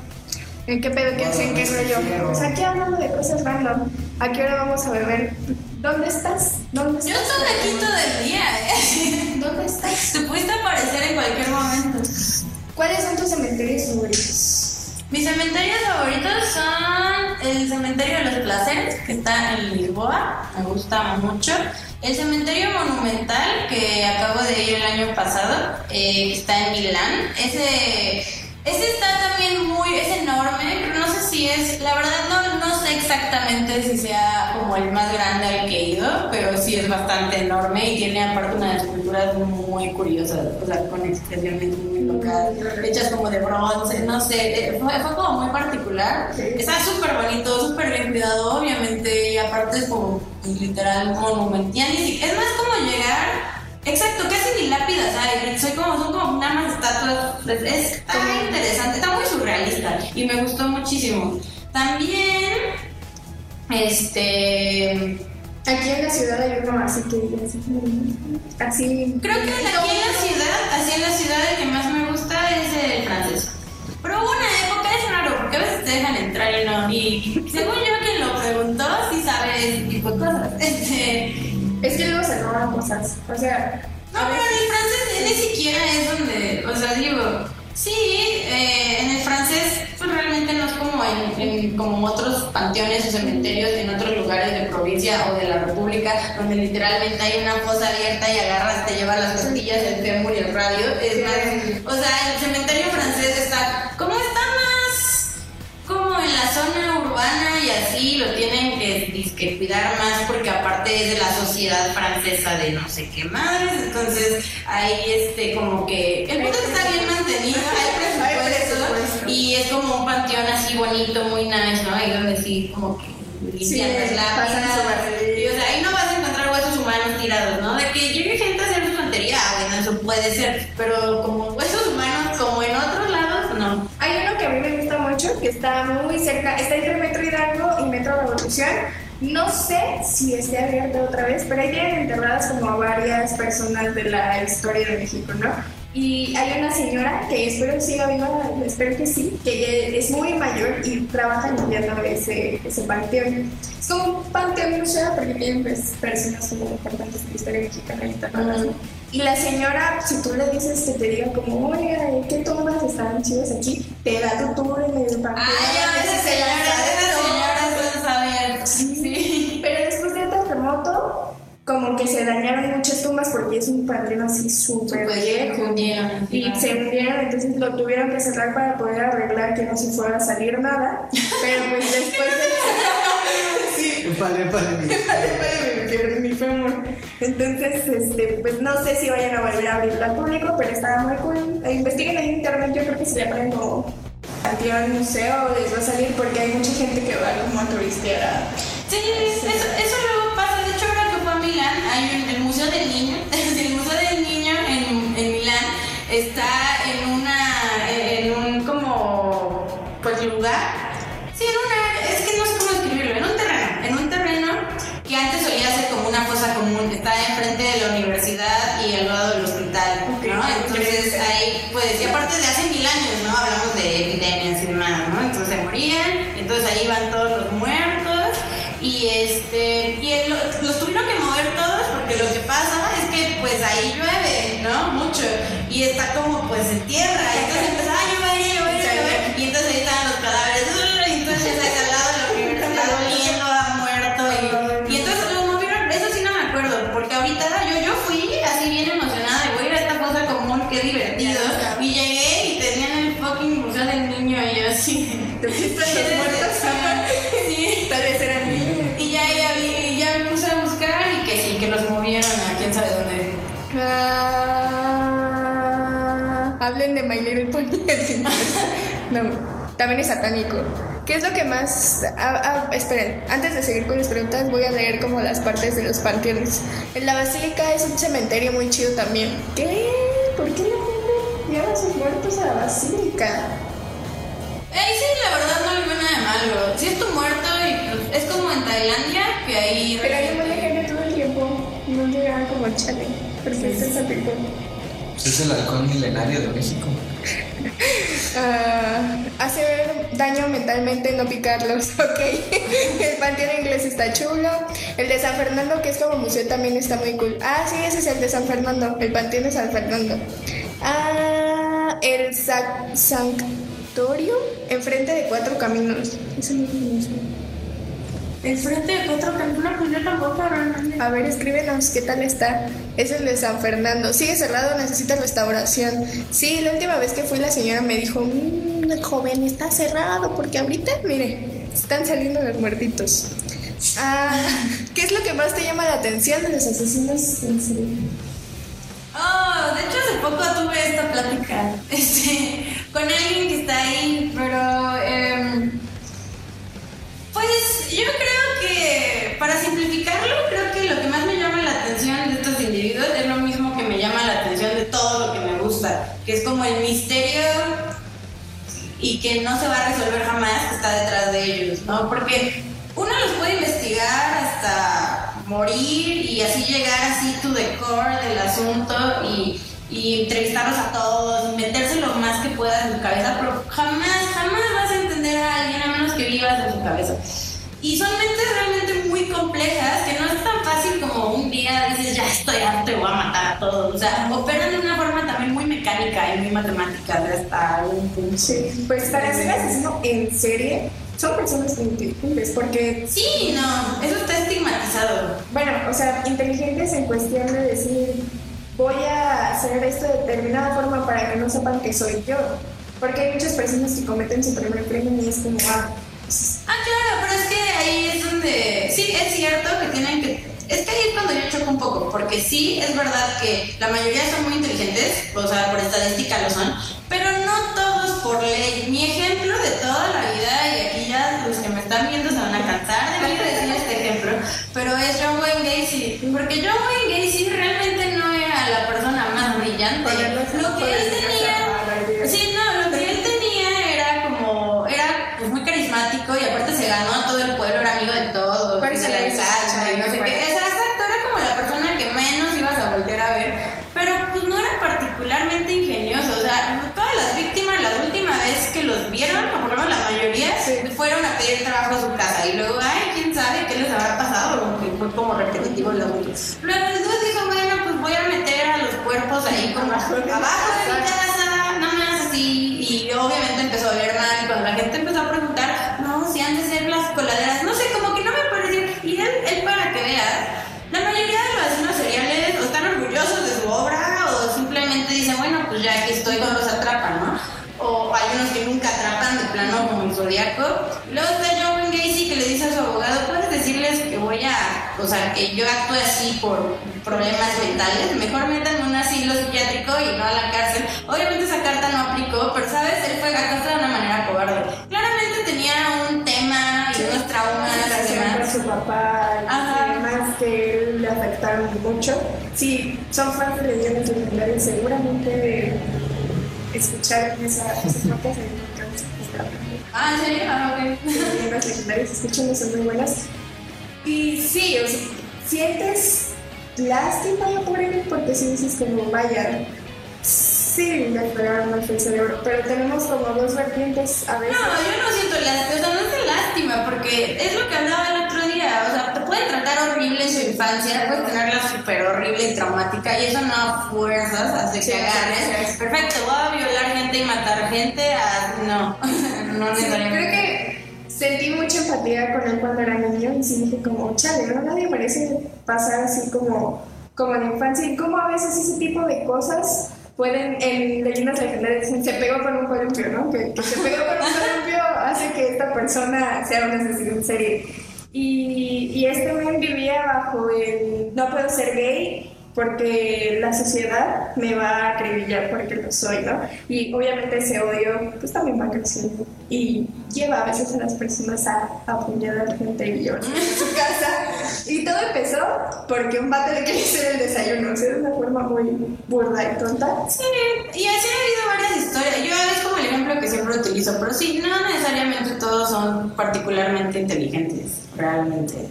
S2: ¿En qué pedo? ¿Qué hacen? ¿Qué rollo? Pues aquí hablando de cosas random. ¿A qué hora vamos a beber? ¿Dónde estás? ¿Dónde estás?
S1: Yo estoy aquí todo el día, ¿eh?
S2: ¿Dónde estás?
S1: Te pudiste aparecer en cualquier momento.
S2: ¿Cuáles son tus cementerios favoritos?
S1: Mis cementerios favoritos son el cementerio de los placeres, que está en Lisboa, me gusta mucho. El cementerio monumental, que acabo de ir el año pasado, eh, que está en Milán. Ese, ese está también muy, es enorme, pero no sé si es, la verdad no, no sé exactamente si sea como el más grande al que he ido, pero sí es bastante enorme y tiene aparte unas esculturas muy curiosas, o sea, con expresiones muy locas, hechas como de bronce, no sé, eh, fue, como muy particular. Está súper bonito, súper bien cuidado, obviamente, y aparte es como literal monumental. Es más como llegar Exacto, casi ni lápidas hay. Soy como, son como nada más estatuas. Es, es- está interesante, está muy surrealista y me gustó muchísimo. También, este.
S2: Aquí en la ciudad hay uno así que así, así
S1: Creo que aquí en la ciudad, así en la ciudad, el que más me gusta es el francés. Pero hubo una época, es raro, porque a veces te dejan entrar y no. Y según yo, quien lo preguntó, sí sabe ese tipo de cosas.
S2: Cosas. O sea,
S1: No, pero en el francés ni siquiera es donde, o sea, digo, sí, eh, en el francés pues realmente no es como en, en- como otros panteones o cementerios en otros lugares de provincia o de la república, donde literalmente hay una fosa abierta y agarras, te lleva las costillas, el fémur y el radio. Es más, o sea, el cementerio francés está, así lo tienen que, dizque cuidar más porque aparte es de la sociedad francesa de no sé qué madres, entonces ahí este como que el que está bien mantenido, hay presupuesto y es como un panteón así bonito, muy nice, ¿no? Ahí donde sí como que limpian
S2: Sí,
S1: las lápidas y o sea, ahí no vas a encontrar huesos humanos tirados, ¿no? De que llegue gente a hacer su tontería, ah, bueno, eso puede ser, pero como huesos humanos como en otros lados, no.
S2: hay uno que a mí me gusta mucho, está muy cerca, está entre Metro Hidalgo y Metro Revolución. No sé si esté abierto otra vez, pero ahí tienen enterradas como a varias personas de la historia de México, ¿no? Y hay una señora que espero que siga viva, espero que sí, que es muy mayor y trabaja limpiando ese, ese panteón. Es como un panteón museo porque tienen pues, personas como importantes de la historia mexicana. ¿no? Y la señora, si tú le dices que te diga como, oiga, ¿qué tumbas están chidas aquí? Te da tu tour en el panteón.
S1: Ay, a
S2: te
S1: veces
S2: dice las
S1: señoras, esas
S2: sabe
S1: señoras pueden saber. Sí.
S2: Pero después del terremoto, como que se dañaron muchas tumbas porque es un panteón así súper viejo. Y se hundieron, entonces lo tuvieron que cerrar para poder arreglar que no se fuera a salir nada. Pero pues después de... sí,
S3: épale, mi-
S2: Vale, mi fémur. Entonces, este, pues no sé si vayan a volver a abrirlo al público, pero estaba muy cool. Eh, Investiguen en internet, yo creo que si le ponen como Panteón Museo les va a salir porque hay mucha gente que va como a turistear a...
S1: Sí, eso, eso luego Milán, hay un- el Museo del Niño. El Museo del Niño en, en Milán está en una. en un como. pues lugar. Sí, en una. es que no sé cómo describirlo. En un terreno. En un terreno que antes solía ser como una fosa común. Está enfrente de la universidad y al lado del hospital.
S2: Ok,
S1: ¿no? Entonces ahí, pues, y aparte de hace mil años, ¿no? Hablamos de epidemias y demás, ¿no? Entonces se morían, entonces ahí van todos los muertos y este y el- los tuvieron que mover todos porque lo que pasa es que pues ahí llueve, ¿no? Mucho y está como pues en tierra, no,
S2: también es satánico. ¿Qué es lo que más.? Ah, ah, esperen, antes de seguir con las preguntas, voy a leer como las partes de los panteones. En la basílica es un cementerio muy chido también. ¿Qué? ¿Por qué la gente lleva a sus muertos a la basílica?
S1: Ahí sí, la verdad no le veo nada de malo. Si es tu muerto y es como en Tailandia, que ahí.
S2: Pero ahí muere gente todo el tiempo. No llegan como chale. Porque es el
S3: Pues es el halcón milenario de México.
S2: Ah, hace daño mentalmente no picarlos, ok. el panteón inglés está chulo. El de San Fernando, que es como museo, también está muy cool. Ah, sí, ese es el de San Fernando, el panteón de San Fernando. Ah, el Sanctorio, enfrente de cuatro caminos. Eso no es
S1: Enfrente de cuatro caminos, pues yo tampoco,
S2: A ver, escríbenos qué tal está. Es el de San Fernando. Sigue cerrado, necesita restauración. Sí, la última vez que fui la señora me dijo, mmm, joven, está cerrado, porque ahorita, mire, están saliendo los muertitos. Ah, ¿Qué es lo que más te llama la atención de los asesinos en serie?
S1: Oh, de hecho hace poco tuve esta plática este, con alguien que está ahí, pero... Eh, pues yo creo para simplificarlo, creo que lo que más me llama la atención de estos individuos es lo mismo que me llama la atención de todo lo que me gusta, que es como el misterio y que no se va a resolver jamás que está detrás de ellos, ¿no? Porque uno los puede investigar hasta morir y así llegar así to the core del asunto y, y entrevistarlos a todos, meterse lo más que puedas en su cabeza, pero jamás, jamás vas a entender a alguien a menos que vivas en su cabeza. Y son mentes realmente complejas que no es tan fácil como un día dices, ya estoy harto, voy a matar a todos. O sea, operan de una forma también muy mecánica y muy matemática de hasta un punto.
S2: Sí, pues para ser asesino en serie son personas inteligentes porque...
S1: Sí, no, eso está estigmatizado.
S2: Bueno, o sea, inteligentes en cuestión de decir, voy a hacer esto de determinada forma para que no sepan que soy yo. Porque hay muchas personas que cometen su primer crimen y es como, ah,
S1: Ah, claro, pero es que donde, sí, es cierto que tienen que, es que ahí es cuando yo choco un poco, porque sí, es verdad que la mayoría son muy inteligentes, o sea, por estadística lo son, pero no todos por ley. Mi ejemplo de toda la vida, y aquí ya los que me están viendo se van a cansar de mí decir este ejemplo, pero es John Wayne Gacy, porque John Wayne Gacy realmente no era la persona más brillante. Lo que él tenía, sí, no, lo que él tenía era como, era pues muy carismático y aparte se ganó a todo el pueblo, era amigo de todos,
S2: Pero
S1: y
S2: se
S1: se la
S2: le
S1: ensalza y no sé qué. O sea, exacto, era como la persona que menos ibas a voltear a ver, pero pues no era particularmente ingenioso. O sea, todas las víctimas, la última vez que los vieron, o por lo menos la mayoría, fueron a pedir trabajo a su casa y luego, ay, quién sabe qué les habrá pasado, porque fue como repetitivo el asunto. Luego dude dijo, bueno, pues voy a meter a los cuerpos ahí como abajo de mi casa, nada más así, y obviamente empezó a oler mal, y cuando la gente empezó a preguntar, no, si han de ser las coladeras, no sé, como que no me pareció, y él, él para que veas, la mayoría de los asesinos seriales o están orgullosos de su obra o simplemente dicen, bueno, pues ya aquí estoy cuando los atrapan, ¿no? O hay unos que nunca atrapan de plano como el Zodíaco. Luego está John Wayne Gacy que le dice a su abogado, puedes decirles que voy a, o sea, que yo actúe así por problemas mentales, mejor métanme en un asilo psiquiátrico y no a la cárcel. Obviamente esa carta no aplicó, pero sabes, él fue actuó de una manera cobarde. Claramente tenía un tema y unos traumas
S2: Por
S1: demás.
S2: su papá que él le afectaron mucho. Sí, son fans de leyendas legendarias, seguramente escucharon esa, esas notas en que.
S1: Ah, ¿en serio? Ah, ok.
S2: leyendas legendarias, escuchan, son muy buenas. Y sí, o sea, sientes lástima por él porque si dices como, vaya, sí, le pegaron mal el cerebro, pero tenemos como dos vertientes a veces.
S1: No, yo no siento lástima, o sea, no es lástima, porque es lo que hablaba el otro día, o sea, te pueden tratar horrible en su infancia, puedes tenerla súper horrible y traumática, y eso no a fuerzas hace
S2: Sí,
S1: que agarres.
S2: sí, sí.
S1: Perfecto, voy a violar gente y matar gente, a... no, no
S2: Sí, creo que sentí mucha empatía con él cuando era niño y sí dije como, chale, no nadie merece pasar así como, como en la infancia y cómo a veces ese tipo de cosas pueden, en leyendas legendarias se pegó con un columpio, ¿no? Que, que se pegó con un columpio hace que esta persona sea un asesino en serie. Y, y este men vivía bajo el no puedo ser gay porque la sociedad me va a acribillar porque lo soy, ¿no? Y obviamente ese odio pues también va creciendo y lleva a veces a las personas a, a apuñalar gente y llevarse a su casa. Y todo empezó porque un vato le quería hacer el desayuno, o sea, de una forma muy burda y tonta.
S1: Sí, y así ha habido varias historias. Yo es como el ejemplo que siempre utilizo, pero sí, no necesariamente todos son particularmente inteligentes, realmente.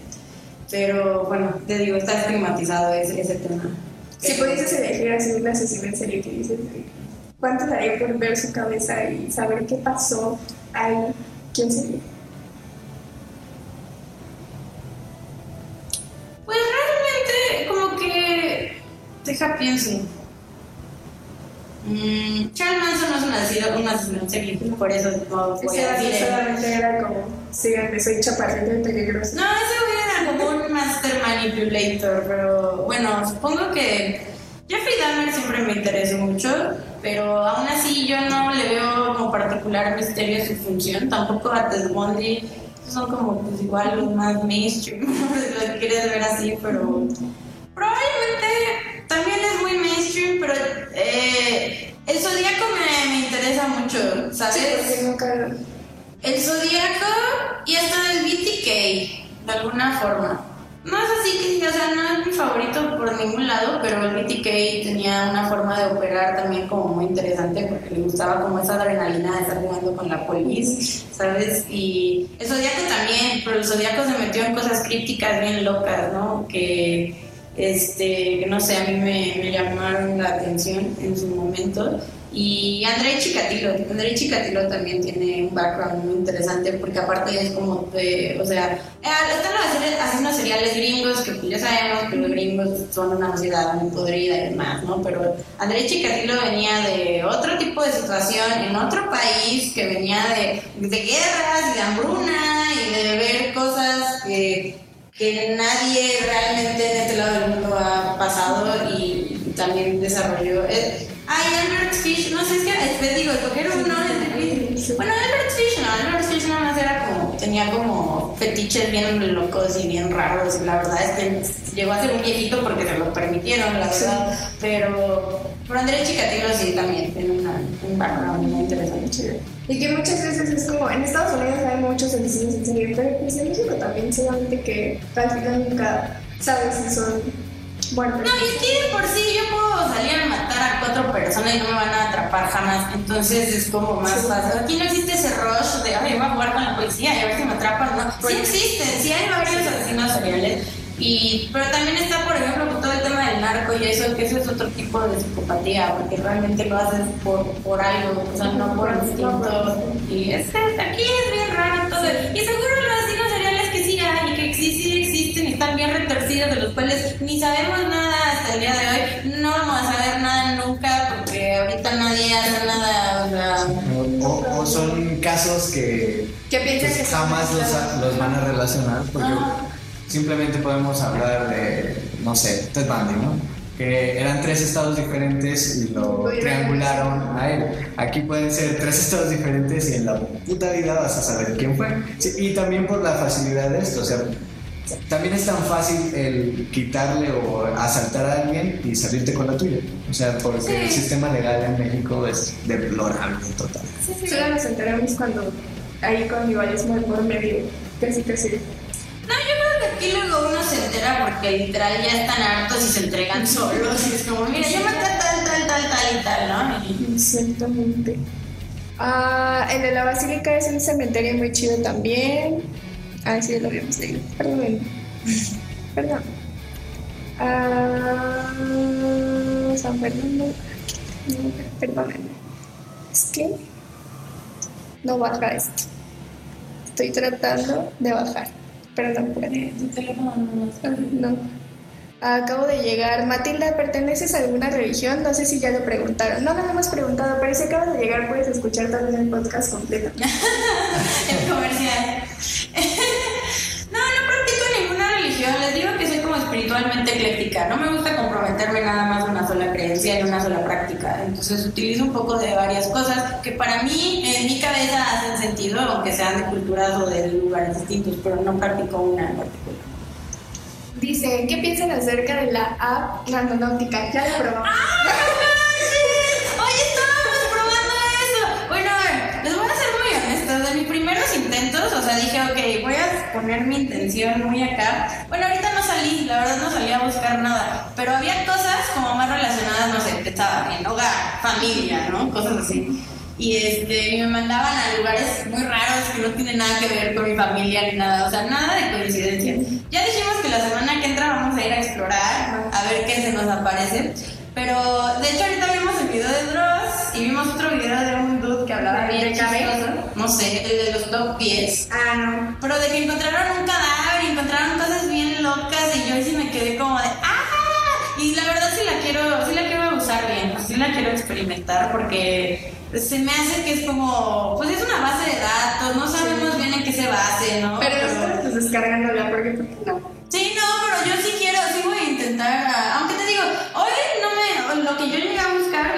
S1: Pero bueno, te digo, está estigmatizado ese, ese tema.
S2: Si pudieses elegir así un asesino en serie que dices, ¿cuánto daría por ver su cabeza y saber qué pasó ahí? ¿Quién sería?
S1: Pues realmente, como que. Deja pienso. Mm, Charles Manson no es un asesino, un asesino en serie, por eso no voy
S2: Ese
S1: a
S2: vato
S1: decir.
S2: solamente era como, síganme, soy chaparrito y peligroso.
S1: No, ese güey era como un master manipulator, pero bueno, supongo que Jeffrey Dahmer siempre me interesó mucho, pero aún así yo no le veo como particular misterio a su función, tampoco a Ted Bundy, son como pues igual los más mainstream, si lo quieres ver así, pero probablemente también es muy mainstream, pero eh, el zodiaco me, me interesa mucho, ¿sabes?
S2: Sí, porque nunca...
S1: El zodiaco y hasta el BTK, de alguna forma. No es así que o sea, no es mi favorito por ningún lado, pero el BTK tenía una forma de operar también como muy interesante porque le gustaba como esa adrenalina de estar jugando con la polis, ¿sabes? Y el zodiaco también, pero el zodiaco se metió en cosas crípticas bien locas, ¿no? Que, este, que no sé, a mí me, me llamaron la atención en su momento. Y André Chikatilo, André Chikatilo también tiene un background muy interesante porque aparte es como, de, o sea, eh, están los asesinos- seriales gringos que pues ya sabemos que los gringos son una sociedad muy podrida y demás, ¿no? Pero André Chikatilo venía de otro tipo de situación en otro país que venía de, de guerras y de hambruna y de ver cosas que, que nadie realmente en este lado del mundo ha pasado y también desarrolló. Ay, Albert Fish, no sé es digo, escogieron uno es. Bueno, Albert Fish no, Albert Fish nada más era como, tenía como fetiches bien locos y bien raros. y La verdad es que llegó a ser un viejito porque se lo permitieron, la verdad. Pero, pero André Chikatilo sí también tiene una, un background muy interesante.
S2: Y que muchas veces es como, en Estados Unidos hay muchos asesinos en serie, pero pues en México también, solamente que al final nunca sabes si son muertos.
S1: No, y es que por sí yo puedo salir a matar a cuatro personas y no me van a atrapar jamás. Entonces es como más
S2: Sí.
S1: fácil. Aquí no existe ese rush de, ay, voy a jugar con la policía y a ver si me atrapan. No, sí existen, sí hay varios asesinos seriales. Y, pero también está, por ejemplo, con todo el tema del narco y eso, que eso es otro tipo de psicopatía, porque realmente lo haces por, por algo, o sea, no por instinto. Y es aquí es bien raro entonces. Y seguro los asesinos están bien retorcidos, de los cuales ni sabemos nada hasta el día de hoy. No vamos a saber nada nunca porque ahorita nadie hace nada, o sea.
S3: O, o son casos que
S2: ¿Qué piensas
S3: pues,
S2: que
S3: jamás los, los van a relacionar porque
S1: Ah.
S3: simplemente podemos hablar de, no sé, Ted Bundy, ¿no? Que eran tres estados diferentes y lo
S2: Muy
S3: triangularon a él. Aquí pueden ser tres estados diferentes y en la puta vida vas a saber quién fue. Sí, y también por la facilidad de esto, o sea, también es tan fácil el quitarle o asaltar a alguien y salirte con la tuya. O sea, porque el
S1: Sí.
S3: sistema legal en México es deplorable total.
S2: Solo nos enteramos cuando ahí con rivalismo de por medio, casi casi.
S1: No, yo creo que aquí luego uno se entera porque literal ya están hartos y se entregan solos. Y es como, mira, yo maté a tal, tal, tal, tal y tal, ¿no?
S2: Exactamente. Ah, el de la Basílica es un cementerio muy chido también. Ah, sí, lo habíamos leído. Perdón. Perdón. Ah, San Fernando. No, perdónenme. Es que no baja esto. Estoy tratando de bajar, pero no puedo.
S1: Tu teléfono no
S2: Ah, No. Acabo de llegar. Matilda, ¿perteneces a alguna religión? No sé si ya lo preguntaron. No, no lo hemos preguntado, pero si acabas de llegar puedes escuchar también el podcast completo.
S1: el comercial. no, no practico ninguna religión. Les digo que espiritualmente ecléctica. No me gusta comprometerme nada más a una sola creencia y una sola práctica. Entonces utilizo un poco de varias cosas que para mí, en mi cabeza, hacen sentido, aunque sean de culturas o de lugares distintos, pero no practico una en particular.
S2: Dice, ¿qué piensan acerca de la app Randonáutica? Ya la probamos.
S1: Oye, primeros intentos, o sea, dije, ok, voy a poner mi intención muy acá. Bueno, ahorita no salí, la verdad no salí a buscar nada. Pero había cosas como más relacionadas, no sé, estaba en hogar, familia, ¿no? Cosas así. Y este, me mandaban a lugares muy raros que no tienen nada que ver con mi familia ni nada, o sea, nada de coincidencia. Ya dijimos que la semana que entra vamos a ir a explorar, a ver qué se nos aparece. Pero de hecho ahorita vimos el video de Dross y vimos otro video de un dude que hablaba
S2: ¿De
S1: bien chistoso. No sé, el de los top 10.
S2: Ah, no.
S1: Pero de que encontraron un cadáver encontraron cosas bien locas y yo sí me quedé como de ¡ah! Y la verdad sí la quiero, sí la quiero usar bien, sí la quiero experimentar porque se me hace que es como, pues es una base de datos, no sabemos bien en qué se base, ¿no?
S2: Pero nosotros pues descargándola, porque ¿por qué no?
S1: Sí, no, pero yo sí quiero, sí voy a intentar, aunque te digo, hoy no me, lo que yo llegué a buscar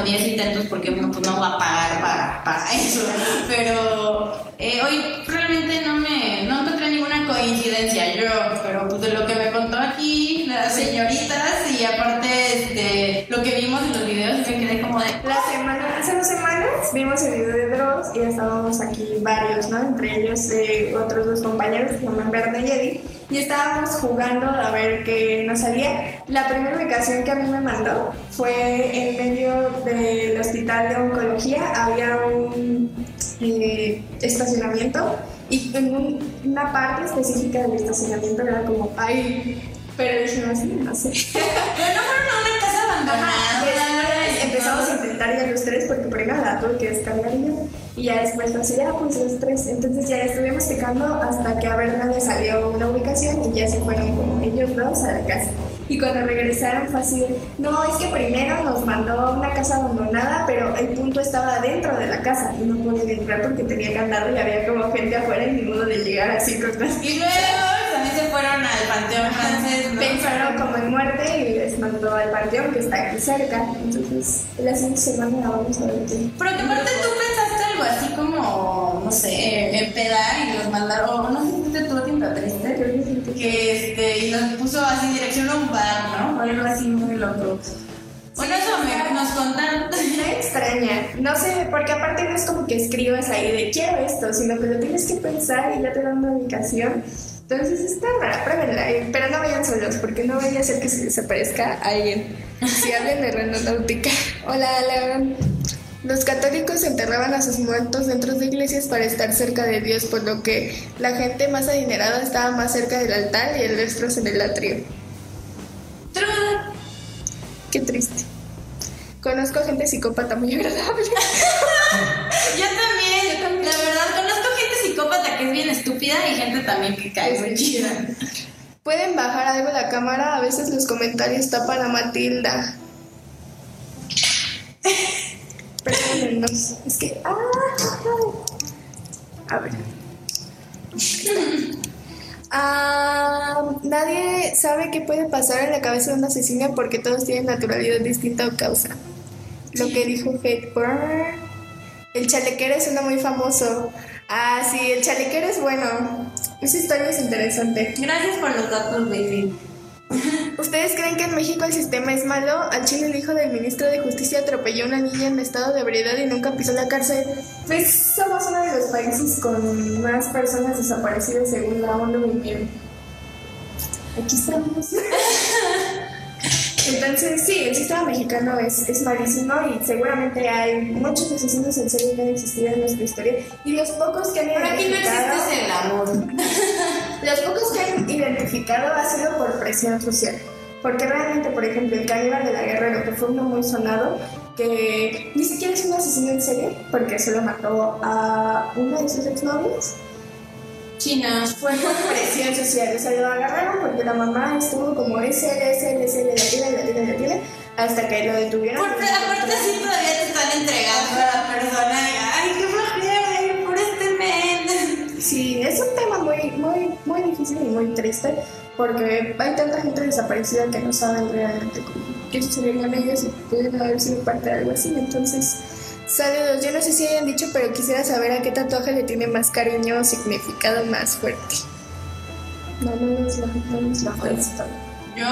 S1: como 10 intentos porque uno pues no va a pagar para, para eso, pero eh, hoy realmente no me, no encontré ninguna coincidencia. Yo, pero pues de lo que me contó aquí las señoritas y aparte este, lo que vimos en los videos me quedé como de...
S2: La semana, vimos el video de Dross y estábamos aquí varios, ¿no? Entre ellos eh, otros dos compañeros, que se llaman Verde y Eddie, y estábamos jugando a ver qué nos salía. La primera ubicación que a mí me mandó fue en medio del hospital de oncología, había un eh, estacionamiento y en un- una parte específica del estacionamiento era como, ay, pero dijimos, no sé.
S1: Pero no fueron a una casa abandonada.
S2: empezamos a ya los tres porque primero la tuve que descargar yo y ya después fue así, ya pues los tres. Entonces ya estuvimos picando hasta que a ver le salió una ubicación y ya se fueron como ellos dos a la casa. Y cuando regresaron fue así, no, es que primero nos mandó a una casa abandonada, pero el punto estaba dentro de la casa y no podían entrar porque tenía candado y había como gente afuera y ni modo de llegar así con las
S1: fueron al panteón francés, ¿no?
S2: Pensaron como en muerte y les mandó al panteón que está aquí cerca. Entonces, la siguiente semana vamos a ver.
S1: Pero que aparte tú pensaste algo así como, no sé, empedar y los mandaron, no sé si tú a Tiempo Triste,
S2: que
S1: este, y nos puso así en dirección a un bar, ¿no? O algo así muy loco. Bueno, eso me, nos contaron.
S2: Me extraña. No sé, porque aparte no es como que escribas ahí de quiero esto, sino que lo tienes que pensar y ya te dan una ubicación. Entonces está rara, pruébenla. eh, Pero no vayan solos, porque no vaya a ser que se desaparezca alguien. Si hablan de randonáutica. Hola, Alan. Los católicos enterraban a sus muertos dentro de iglesias para estar cerca de Dios, por lo que la gente más adinerada estaba más cerca del altar y el resto en el atrio.
S1: Truda.
S2: Qué triste. Conozco gente psicópata muy agradable.
S1: Yo también,
S2: Yo también.
S1: la verdad, psicópata que es bien estúpida y gente también que cae muy chida.
S2: Pueden bajar algo la cámara, a veces los comentarios tapan a Matilda. Perdónennos. Es que. ¡Ah! A ver. Ah, nadie sabe qué puede pasar en la cabeza de un asesino porque todos tienen naturalidad distinta o causa. Lo que dijo Hepburn. El chalequero es uno muy famoso. Ah, sí, el chalequero es bueno. Esa historia es interesante.
S1: Gracias por los datos, baby.
S2: ¿Ustedes creen que en México el sistema es malo? Al Chile el hijo del ministro de Justicia atropelló a una niña en estado de ebriedad y nunca pisó la cárcel. Pues somos uno de los países con más personas desaparecidas según la ONU y Aquí estamos. Entonces, sí, el sistema mexicano es, es malísimo y seguramente hay muchos asesinos en serie que han existido en nuestra historia y los pocos que han
S1: Pero aquí no
S2: identificado...
S1: el amor.
S2: Los pocos que han identificado ha sido por presión social. Porque realmente, por ejemplo, el caníbal de la guerrero, que fue uno muy sonado, que ni siquiera es un asesino en serie, porque solo mató a una de sus exnovias,
S1: China.
S2: fue por presión social. O sea, lo agarraron porque la mamá estuvo como SL, SL, SL, la tiene, la tiene, hasta que lo detuvieron.
S1: Por, aparte sí todavía te están entregando a la persona ay, qué flojera, por este men.
S2: Sí, es un tema muy, muy, muy difícil y muy triste porque hay tanta gente desaparecida que no saben realmente cómo, qué sucedió con ellos y pueden haber sido parte de algo así. Entonces, saludos. Yo no sé si hayan dicho, pero quisiera saber a qué tatuaje le tiene más cariño o significado más fuerte. No, no nos no
S1: Pues, Yo,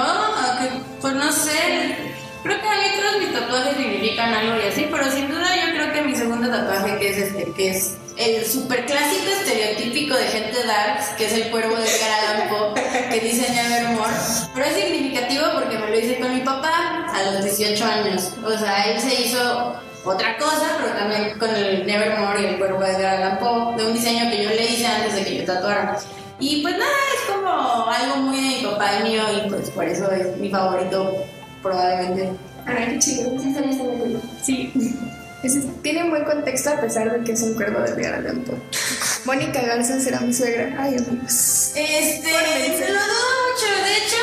S1: pues no sé, creo que a mí todos mis tatuajes significan algo y así, pero sin duda yo creo que mi segundo tatuaje, que es este, que es el super clásico estereotípico de gente darks, que es el cuervo de Edgar que dice Nevermore, pero es significativo porque me lo hice con mi papá a los 18 años. O sea, él se hizo otra cosa, pero también con el Nevermore y el cuervo de Edgar de un diseño que yo le hice antes de que yo tatuara. Y pues nada, es como algo muy de mi papá y mío, y pues por eso es mi favorito, probablemente.
S2: Ay, qué chido. Sí, está muy cool. Sí. Ese- tiene un buen contexto a pesar de que es un cuervo de Edgar Allan Poe. Mónica Garza será mi suegra. Ay, amigos.
S1: Este,
S2: Fórmense.
S1: lo dudo mucho, de hecho,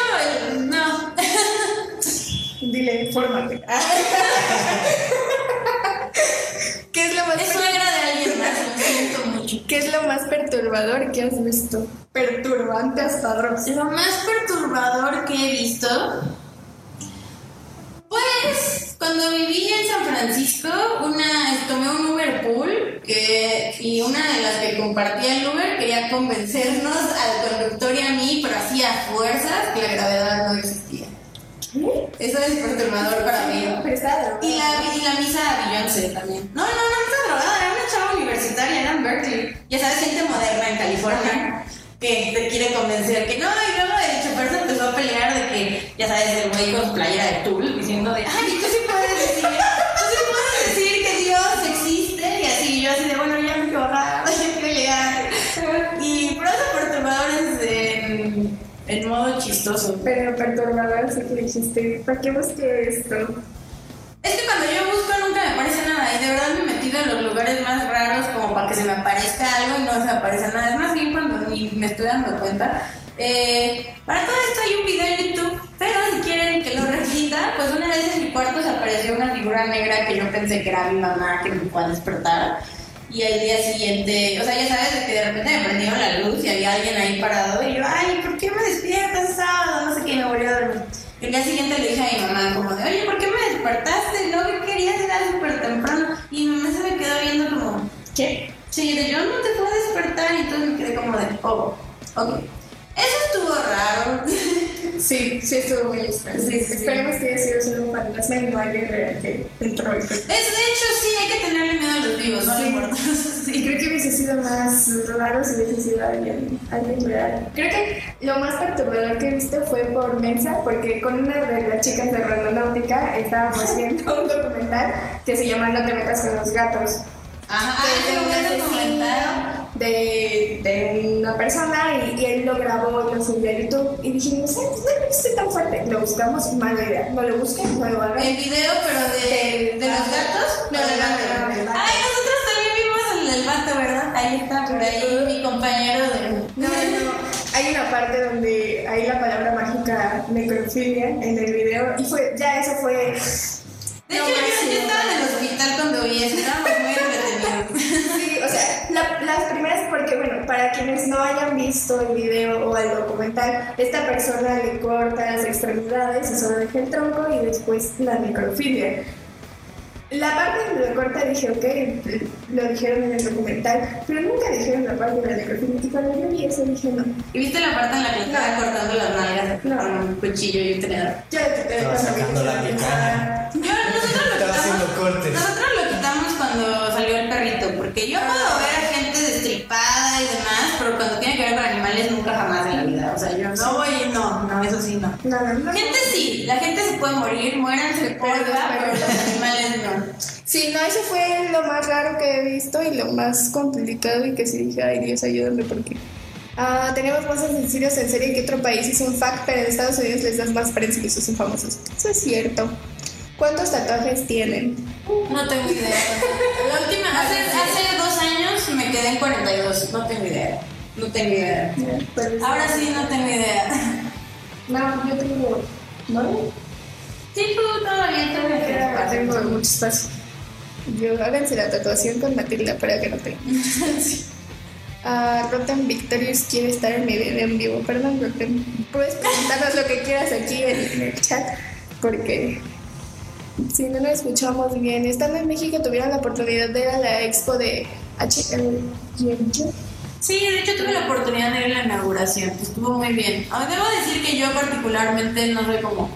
S1: no.
S2: Dile, fórmate. ¿Qué es lo más
S1: Es suegra de alguien más, lo siento mucho.
S2: ¿Qué es lo más perturbador que has visto? Perturbante hasta Dross.
S1: Lo más perturbador que he visto, pues cuando viví en San Francisco, una tomé un Uber pool que, y una de las que compartía el Uber quería convencernos al conductor y a mí, pero hacía fuerzas que la gravedad no existía. Eso es perturbador para mí.
S2: Pero.
S1: Y la, y la misa a Beyoncé también. No, no, no está drogada, era una chava universitaria, era en Berkeley. Ya sabes, gente moderna en California que te quiere convencer que no, y luego el chofer se empezó a pelear de que, ya sabes, el güey con su playera de tul diciendo de, ay, tú sí en, modo chistoso.
S2: Pero perturbador, sí que dijiste. ¿Para qué busqué esto?
S1: Es que cuando yo busco nunca me aparece nada y de verdad me he metido en los lugares más raros como para que se me aparezca algo y no se me aparece nada. Es más bien cuando ni me estoy dando cuenta. Eh, para todo esto hay un video en YouTube, pero si quieren que lo repita, pues una vez en mi cuarto se apareció una figura negra que yo pensé que era mi mamá que me fue a despertar. Y al día siguiente, o sea, ya sabes, de que de repente me prendieron la luz y había alguien ahí parado y yo, ay, ¿por qué me despiertas sábado? No sé qué, y me volví a dormir. El día siguiente le dije a mi mamá como de, oye, ¿por qué me despertaste? No, que querías era súper temprano. Y mi mamá se me quedó viendo como, ¿qué? Sí, de yo no te puedo despertar y entonces me quedé como de, oh, ok. Eso estuvo raro.
S2: Sí, sí estuvo muy extraño.
S1: Sí, sí.
S2: Esperemos que haya sido solo un fantasma y no alguien real que entró
S1: Es, de hecho, sí, hay que tenerle miedo a los vivos, no le importa.
S2: Y creo que hubiese sido más raro si hubiese sido alguien, alguien real. Creo que lo más perturbador que he visto fue por Mensa, porque con una de las chicas de Randonáutica estábamos viendo un documental que se llama No te metas con los gatos.
S1: Ajá, ah,
S2: asesino
S1: documental.
S2: De, de una persona y, y él lo grabó y lo subió a YouTube y dijimos, "Ay, pues, no es tan fuerte. Lo buscamos, mala idea. No lo busquen, no lo.
S1: El video, pero de, de los gatos.
S2: No,
S1: del vato. Ay, nosotros también vimos el del vato, ¿verdad? Ahí está, por ahí mi compañero de.
S2: No, no, hay una parte donde hay la palabra mágica necrofilia en el video y fue, ya eso fue...
S1: De hecho, yo, yo
S2: máximo.
S1: estaba en el hospital cuando vi eso, estábamos muy entretenidos.
S2: Sí, o sea, la- las primeras, porque bueno, para quienes no hayan visto el video o el documental, esta persona le corta las extremidades y solo deja el tronco y después la necrofilia. La parte donde lo corta dije, ok, lo dijeron en el documental, pero nunca dijeron la parte de la necrofilia. Y cuando yo vi eso dije, no,
S1: ¿Y viste la parte en la que le estaba cortando las nalgas
S2: No.
S1: con un cuchillo y un tenedor?
S2: ya te te
S3: Estaba sacando la picaña.
S1: Yo, nosotros lo
S3: Estaba haciendo
S1: quitamos.
S3: cortes.
S1: Nosotros lo quitamos cuando salió el perrito, porque yo puedo ver a gente destripada y demás, pero cuando tiene que ver con no, eso sí, no.
S2: No, no, no.
S1: Gente sí, la gente se puede morir, muéranse, porfa, pero los animales no.
S2: Sí, no, eso fue lo más raro que he visto y lo más complicado y que sí dije, ay Dios, ayúdame porque... Ah, tenemos más asesinos en serie que otro país, es un fact, pero en Estados Unidos les das más prensa y esos son famosos. Eso es cierto. ¿Cuántos tatuajes tienen?
S1: No tengo idea. La última, hace, hace dos años me quedé en 42, no tengo idea. No tengo idea. Ahora sí no tengo idea.
S2: No, yo tengo... ¿No?
S1: Sí, tú todavía tengo
S2: mucho espacio. Yo, háganse la tatuación con Matilda para que no tenga. Ah, Rotten Victorious quiere estar en mi video en vivo. Perdón, Rotten. Puedes preguntarnos lo que quieras aquí en, el chat. Porque si no nos escuchamos bien. Estando en México tuvieron la oportunidad de ir a la expo de HLGMG.
S1: Sí, de hecho tuve la oportunidad de ir a la inauguración, estuvo muy bien. Ah, Debo decir que yo particularmente no soy como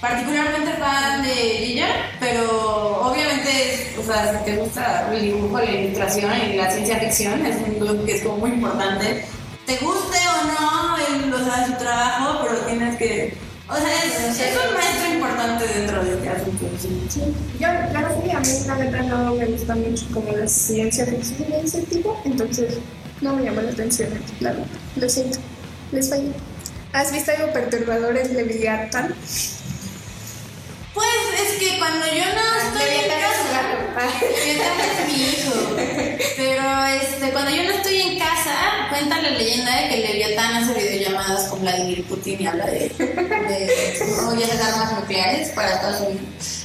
S1: particularmente fan de ella, pero obviamente, o sea, si te gusta el dibujo, la ilustración y la ciencia ficción, es un club que es como muy importante. Te guste o no el, o sea, su trabajo, pero tienes que... O sea, es, es un maestro importante dentro de este asunto. sí.
S2: Yo, la verdad, a mí la neta no me gusta mucho como la ciencia ficción de ese tipo, entonces no me llama la atención, la verdad. Lo siento, les fallé. ¿Has visto algo perturbador en Leviathan?
S1: Pues es que cuando yo no estoy en casa... Leviatán es mi hijo. Pero este, cuando yo no estoy en casa, cuenta la leyenda de que Leviatán hace videollamadas con Vladimir Putin y habla de, de ya las armas nucleares para Estados Unidos.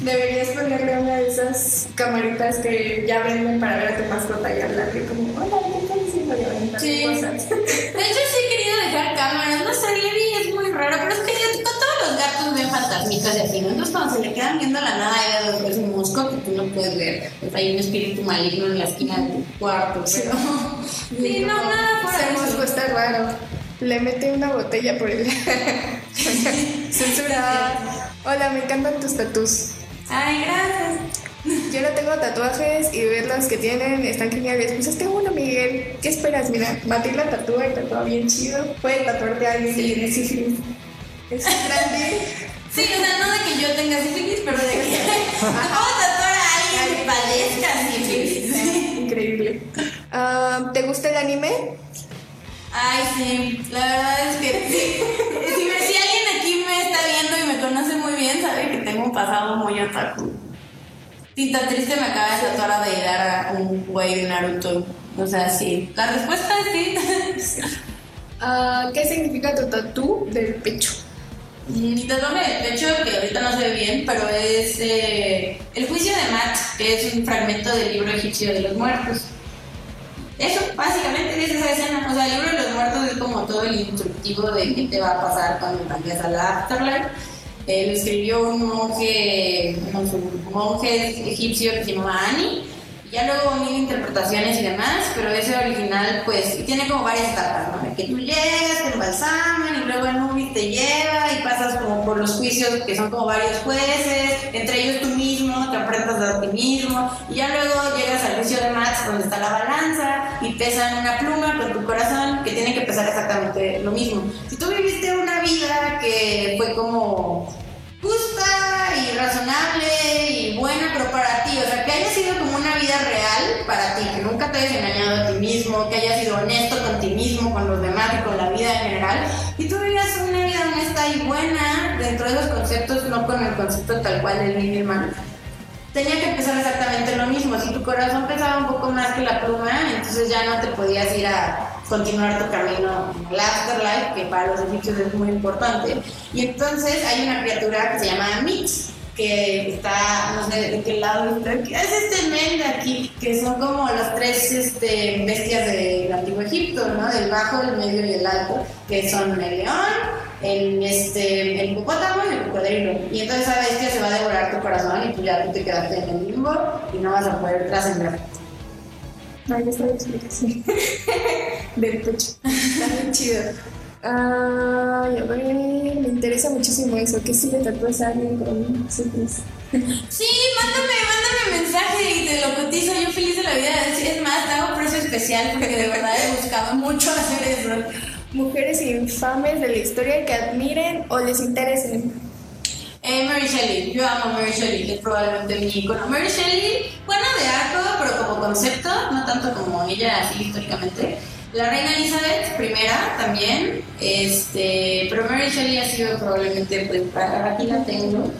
S2: Deberías ponerle una de esas camaritas que ya venden para ver a tu mascota y hablarle como, hola, ¿qué estás haciendo? Y
S1: Sí.
S2: cosas.
S1: De hecho, sí he querido dejar cámaras. No sé, Levi es muy raro, pero es que ya con todos los gatos ven fantasmitas y así, ¿no? Entonces, cuando se le quedan viendo la nada, que es un mosco que tú no puedes ver. Pues hay un espíritu maligno en la esquina de tu cuarto, pero. Sí, no, nada fuera
S2: Ese mosco está raro. Le mete una botella por el... Censura. Hola, me encantan tus tatús.
S1: Ay, gracias.
S2: Yo no tengo tatuajes y ver los que tienen están geniales. Pues este uno, Miguel. ¿Qué esperas? Mira, Matilda tatúa y tatúa bien chido. Puede tatuarte a alguien que tiene sífilis. Es un gran deal.
S1: Sí, o sea, no de que yo tenga sífilis, pero de que puedo tatuar a alguien que padezca sífilis.
S2: Increíble. Ah, ¿Te gusta el anime?
S1: Ay, sí, la verdad es que sí. Si, me- si alguien aquí me está viendo y me conoce muy bien, sabe que tengo un pasado muy otaku. Tinta Triste me acaba de tatuar a deidar a un güey de Naruto. O sea, sí. La respuesta es sí.
S2: Ah, ¿Qué significa tu tatú del pecho?
S1: Mi tatuaje de pecho, que ahorita no se ve bien, pero es eh, El juicio de Matt, que es un fragmento del libro egipcio de los muertos. Eso, básicamente, es esa escena. O sea, el libro de los muertos es como todo el instructivo de qué te va a pasar cuando vayas a la afterlife. Eh, lo escribió un monje, un monje egipcio que se llamaba Ani. Ya luego mil interpretaciones y demás, pero ese original, pues, tiene como varias etapas, ¿no? Que tú llegas, te embalsaman y luego Anubis te lleva y pasas como por los juicios que son como varios jueces, entre ellos tú mismo, te aprendas a ti mismo, y ya luego llegas al juicio de Max, donde está la balanza y pesan una pluma con tu corazón, que tiene que pesar exactamente lo mismo. Si tú viviste una vida que fue como justa y razonable y buena, pero para ti, o sea, que haya sido como una vida real para ti, que nunca te hayas engañado a ti mismo, que hayas sido honesto con ti mismo, con los demás y con la vida en general, y tú vivías una vida honesta y buena dentro de esos conceptos, no con el concepto tal cual del bien y el mal. Tenía que empezar exactamente lo mismo. Si tu corazón pesaba un poco más que la pluma, entonces ya no te podías ir a continuar tu camino al afterlife, que para los egipcios es muy importante. Y entonces hay una criatura que se llama Mix, que está, no sé de qué lado es este men de aquí, que son como las tres este, bestias del antiguo Egipto, ¿no? Del bajo, el medio y el alto, que son el león, el, este, el hipopótamo y el cocodrilo. Y entonces esa bestia se va a devorar tu corazón y tú ya tú te quedaste en el limbo y no vas a poder trascender.
S2: No, ya está la explicación. del pecho. Está bien chido. Ay, a ver, me interesa muchísimo eso. ¿Qué si le tatúas a alguien con sífilis?
S1: Sí, mándame, mándame mensaje y te lo cotizo. Yo feliz de la vida. Es es más, te hago precio especial porque de verdad he buscado mucho hacer eso.
S2: Mujeres infames de la historia que admiren o les interesen.
S1: Eh, Mary Shelley, yo amo Mary Shelley, es probablemente mi icono. Mary Shelley, bueno de arco, pero como concepto, no tanto como ella así históricamente. La reina Elizabeth I también, este, pero Mary Shelley ha sido probablemente, pues, para- aquí la tengo.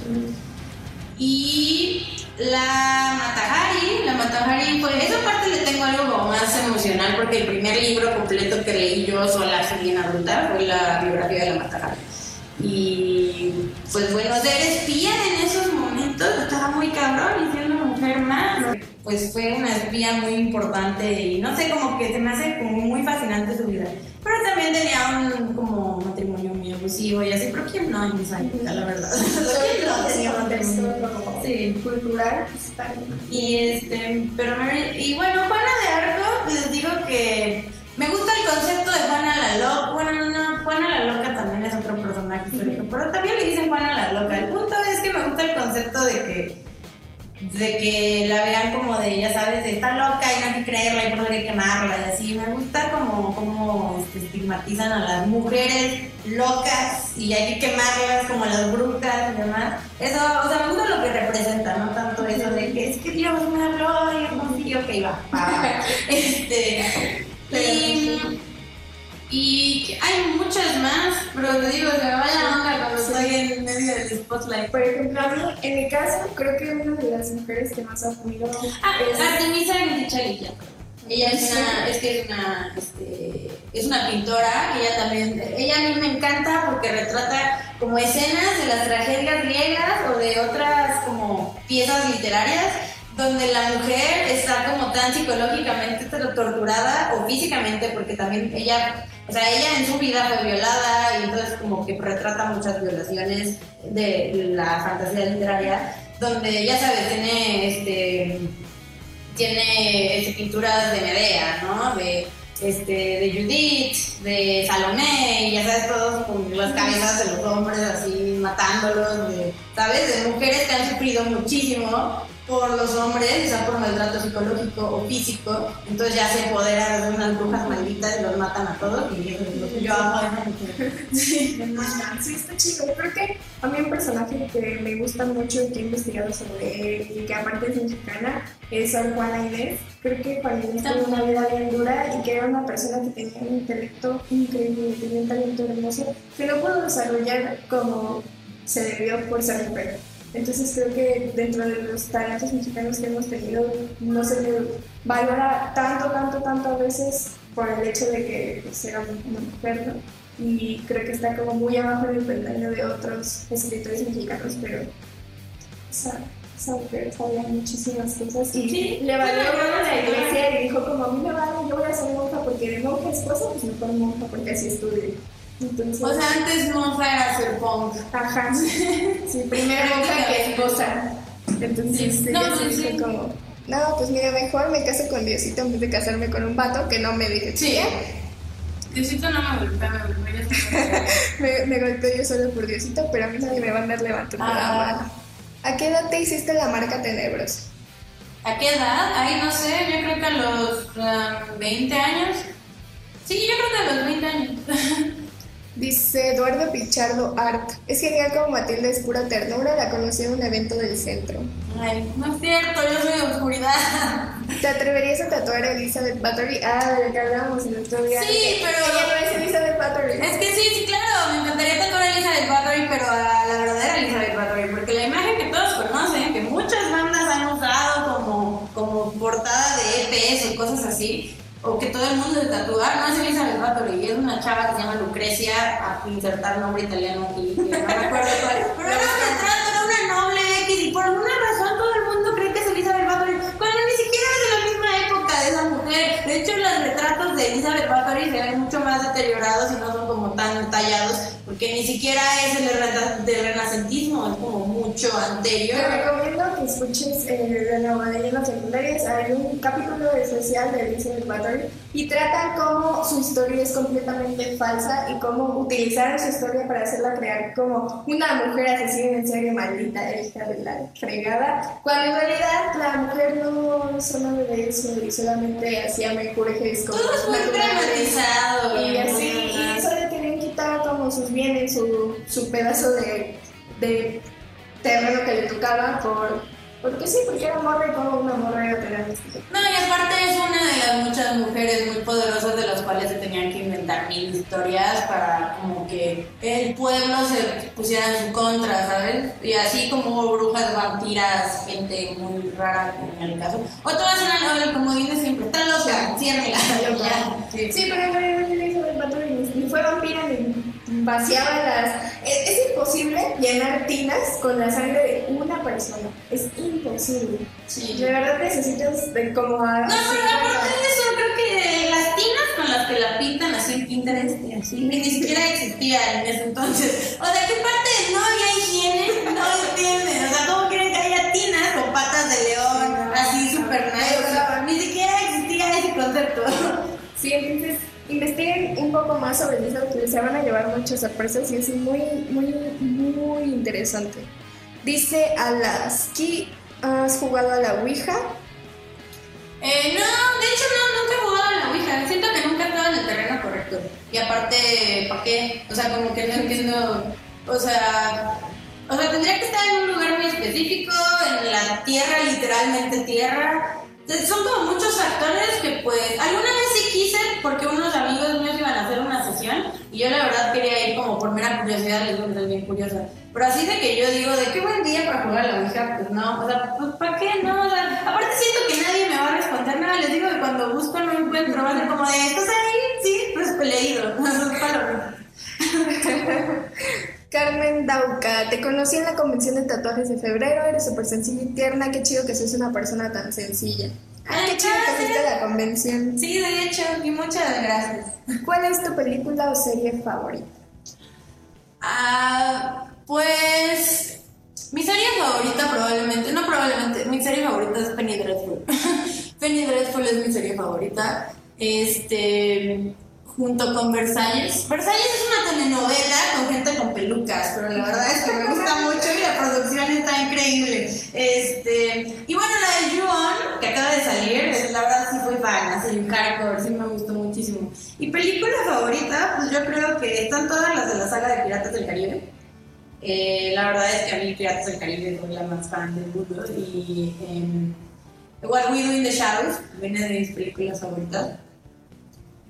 S1: Y la Matahari, la Matahari, pues esa parte le tengo algo más emocional porque el primer libro completo que leí yo sola, así bien adulta, fue la biografía de la Matahari. Y pues bueno, ser espía en esos momentos estaba muy cabrón y siendo mujer más. Pues fue una espía muy importante y no sé, como que se me hace muy fascinante su vida. Pero también tenía un como y así, pero ¿quién no en esa época, la verdad? Sí.
S2: cultural?
S1: Y este, pero y bueno, Juana de Arco, les digo que me gusta el concepto de Juana la Loca. Bueno, no, Juana la Loca también es otro personaje histórico, pero también le dicen Juana la Loca. El punto es que me gusta el concepto de que de que la vean como de, ya sabes, de está loca y no hay que creerla y por que quemarla y así. Me gusta como, como este, estigmatizan a las mujeres locas y hay que quemarlas como las brujas y demás. Eso, o sea, me gusta lo que representa, no tanto eso de que es que Dios me habló y consiguió que iba. este, y, y hay muchas más, pero te digo, se me va la onda cuando estoy en medio del spotlight.
S2: Por ejemplo, a mí, en mi caso, creo que una de las mujeres que más admiro
S1: Ah,
S2: es...
S1: Artemisa Gentilchalilla. Ella es una, es que es una, este, es una pintora, ella también, ella a mí me encanta porque retrata como escenas de las tragedias griegas o de otras como piezas literarias donde la mujer está como tan psicológicamente torturada o físicamente porque también ella, o sea, ella en su vida fue violada y entonces como que retrata muchas violaciones de la fantasía literaria donde ya sabes, tiene este tiene este, pinturas de Medea, ¿no? De, este, de Judith, de Salomé, y ya sabes, todos con las cabezas de los hombres así matándolos, de, ¿sabes? De mujeres que han sufrido muchísimo por los hombres, ya por maltrato psicológico o físico, entonces ya se empoderan de unas brujas malditas y los matan a todos, y eso es lo que yo amo.
S2: Sí, sí, está chido. Creo que a mí un personaje que me gusta mucho y que he investigado sobre él y que aparte es mexicana es Sor Juana Inés. Creo que Juana Inés tuvo una vida bien dura y que era una persona que tenía un intelecto increíble, tenía un talento hermoso que no pudo desarrollar como se debió por ser mujer. Entonces creo que dentro de los talentos mexicanos que hemos tenido no se le valora tanto, tanto, tanto a veces por el hecho de que pues, era una mujer, ¿no? Y creo que está como muy abajo del peldaño de otros escritores mexicanos, pero esa, esa mujer sabía muchísimas cosas y
S1: Sí,
S2: le valió a la iglesia y dijo como a mí me vale, yo voy a ser monja porque de monja esposa, pues mejor monja porque así estudié. Entonces,
S1: O sea, antes monja era ser punk.
S2: Ajá. Sí, primero monja que esposa. Entonces,
S1: Sí. No, sí, sí.
S2: como, no, pues mira, mejor me caso con Diosito en vez de casarme con un vato que no me dije.
S1: Sí. Diosito no me golpea, me golpea.
S2: Me, me golpeé yo solo por Diosito, pero a mí nadie me va a andar levantando la
S1: Ah.
S2: mano. ¿A qué edad te hiciste la marca Tenebros?
S1: ¿A qué edad? Ay, no sé, yo creo que a los um, 20 años. Sí, yo creo que a los 20 años.
S2: Dice Eduardo Pichardo Art. Es genial como Matilde es pura ternura, la conocí en un evento del centro.
S1: Ay, no es cierto, yo soy de oscuridad.
S2: ¿Te atreverías a tatuar a Elizabeth Bathory? Ah, de la que hablábamos el otro día.
S1: Sí, pero-
S2: Ella no es Elizabeth Bathory.
S1: Es que sí, sí, claro, me encantaría tatuar a Elizabeth Bathory, pero a la verdadera Elizabeth Bathory, porque la imagen que todos conocen, que muchas bandas han usado como, como portada de EPs o cosas así, o que todo el mundo se tatúa, no es Elizabeth Bathory, es una chava que se llama Lucrecia, a insertar nombre italiano aquí, no me acuerdo cuál es, pero era un retrato, era una noble X, y por alguna razón todo el mundo cree que es Elizabeth Bathory, cuando ni siquiera es de la misma época de esa mujer. De hecho, los retratos de Elizabeth Bathory se ven mucho más deteriorados y no son como tan tallados, porque ni siquiera es el rena- del renacentismo, es como mucho anterior.
S2: Te recomiendo que escuches eh, de nuevo de Leyendas Secundarias. Hay un capítulo especial de Elizabeth Bathory y tratan cómo su historia es completamente falsa y cómo utilizaron su historia para hacerla crear como una mujer asesina en serie maldita, hija de la fregada, cuando en realidad la mujer no solo de eso solamente hacía mejores como
S1: Todo es muy dramatizado.
S2: Y así, y solo querían quitar como sus bienes, su, su pedazo de, de terreno que le tocaba por... Porque sí, porque era morra y como una morra iba a tener
S1: No, y aparte es una de las muchas mujeres muy poderosas de las cuales se tenían que inventar mil historias para como que el pueblo se pusiera en su contra, ¿sabes? Y así como hubo brujas, vampiras, gente muy rara en el caso. Otras eran, el comodín de siempre, está loca, ciérrela. Sí.
S2: Sí, pero en realidad Elizabeth Bathory ni, ni fue vampira ni vaciaba las... Es, es imposible llenar tinas con la sangre de una persona. Es imposible.
S1: Sí.
S2: De verdad necesitas de como a...
S1: No, pero aparte de eso, creo que las tinas con las que la pintan así en Pinterest y así, ni siquiera existían en ese entonces. O sea, ¿qué parte no había higiene? No entienden. O sea, ¿cómo quieren que haya tinas con patas de león, así súper nice? O sea, ni siquiera existía ese concepto.
S2: Sí, entonces, investiguen un poco más sobre que se van a llevar muchas sorpresas y es muy, muy, muy interesante. Dice Alaski, ¿has jugado a la Ouija?
S1: Eh, no, de hecho no, nunca he jugado a la Ouija. Siento que nunca he estado en el terreno correcto. Y aparte, ¿para qué? O sea, como que no entiendo. O sea, o sea, tendría que estar en un lugar muy específico, en la tierra, literalmente tierra. Son como muchos factores que pues alguna vez sí quise porque unos amigos míos iban a hacer una sesión y yo la verdad quería ir como por mera curiosidad, les digo que soy bien curiosa. Pero así de que yo digo, de qué buen día para jugar a la Ouija, pues no, o sea, pues ¿para qué no? O sea, aparte siento que nadie me va a responder nada, les digo que cuando busco no encuentro, va a como de, ¿estás ahí? Sí, pues leído,
S2: Carmen Dauca, te conocí en la convención de tatuajes de febrero, eres súper sencilla y tierna, qué chido que seas una persona tan sencilla.
S1: Ay,
S2: qué chido que fuiste a la convención.
S1: Sí, de hecho, y muchas gracias.
S2: ¿Cuál es tu película o serie favorita?
S1: Ah, pues mi serie favorita probablemente, no probablemente, mi serie favorita es Penny Dreadful. Penny Dreadful es mi serie favorita. Este, junto con Versalles. Versalles es una telenovela con gente con pelucas, pero la verdad es que me gusta mucho y la producción está increíble. Este, y bueno, la de Juon, que acaba de salir, la verdad sí fui fan, así un hardcore, sí me gustó muchísimo. Y película favorita, pues yo creo que están todas las de la saga de Piratas del Caribe. Eh, la verdad es que a mí Piratas del Caribe soy la más fan del mundo y eh, What We Do in the Shadows viene de mis películas favoritas.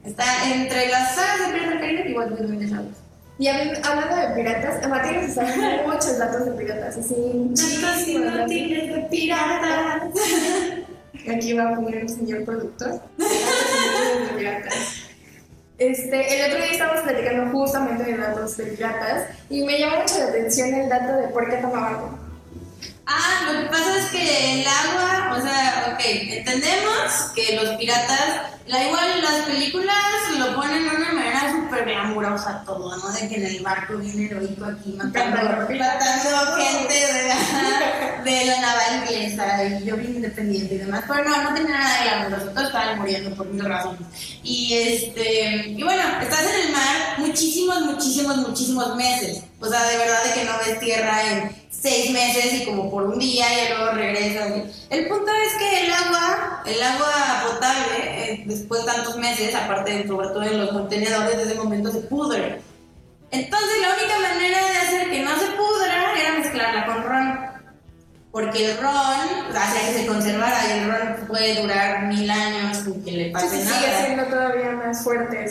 S1: Está entre las sagas de Piratas del Caribe y What We Do in the Shadows.
S2: Y hablando de piratas, Matías saben muchos datos de piratas, así muchísimos
S1: datos de piratas.
S2: Aquí va a poner el señor productor. de piratas. Este, el otro día estábamos platicando justamente de datos de piratas y me llamó mucho la atención el dato de por qué toma agua.
S1: Ah, lo que pasa es que el agua, o sea, ok, entendemos que los piratas, la igual las películas lo ponen de una manera súper glamurosa todo, ¿no? De que en el barco viene heroico aquí matando, matando gente de, de, la naval inglesa y yo bien independiente y demás, pero no, no tenía nada de glamuroso, todos estaban muriendo por mil razones. Y este, y bueno, estás en el mar muchísimos, muchísimos, muchísimos meses, o sea, de verdad de que no ves tierra en seis meses y como por un día y luego regresas. El punto es que el agua, el agua potable, eh, después de tantos meses, aparte sobre todo en los contenedores, desde ese momento se pudre. Entonces la única manera de hacer que no se pudra era mezclarla con ron porque el ron hace que se conservara y el ron puede durar mil años sin que le pase nada.
S2: Sigue siendo todavía más fuerte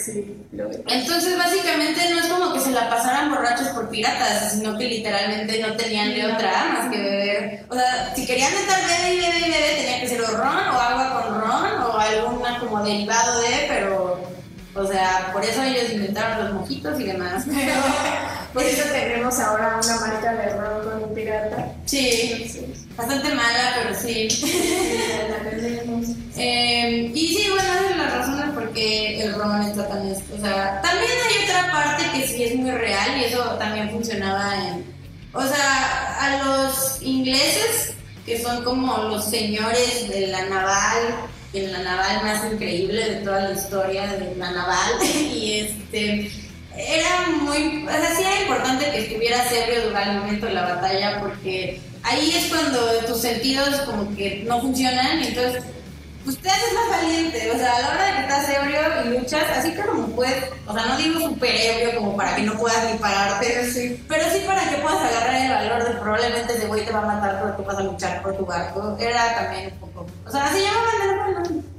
S2: lo
S1: Entonces, básicamente no es como que se la pasaran borrachos por piratas, sino que literalmente no tenían de otra más que beber. O sea, si querían estar bebé y bebé y bebé, tenía que ser o ron o agua con ron o alguna como derivado de, pero o sea, por eso ellos inventaron los mojitos y demás.
S2: por eso tenemos ahora una marca de ron con un pirata.
S1: Sí, bastante mala, pero sí.
S2: la tenemos.
S1: Eh, y sí, bueno, esas son las razones por qué el ron está tan... O sea, también hay otra parte que sí es muy real y eso también funcionaba en... O sea, a los ingleses, que son como los señores de la naval, en la naval más increíble de toda la historia de la naval y este era muy, o sea, sí era importante que estuvieras ebrio durante el momento de la batalla porque ahí es cuando tus sentidos como que no funcionan y entonces usted es más valiente, o sea, a la hora de que estás ebrio y luchas, así como puedes, o sea, no digo súper ebrio como para que no puedas ni pararte, pero sí, pero sí para que puedas agarrar el valor de probablemente ese güey te va a matar porque vas a luchar por tu barco, era también un poco, o sea, así llamaban de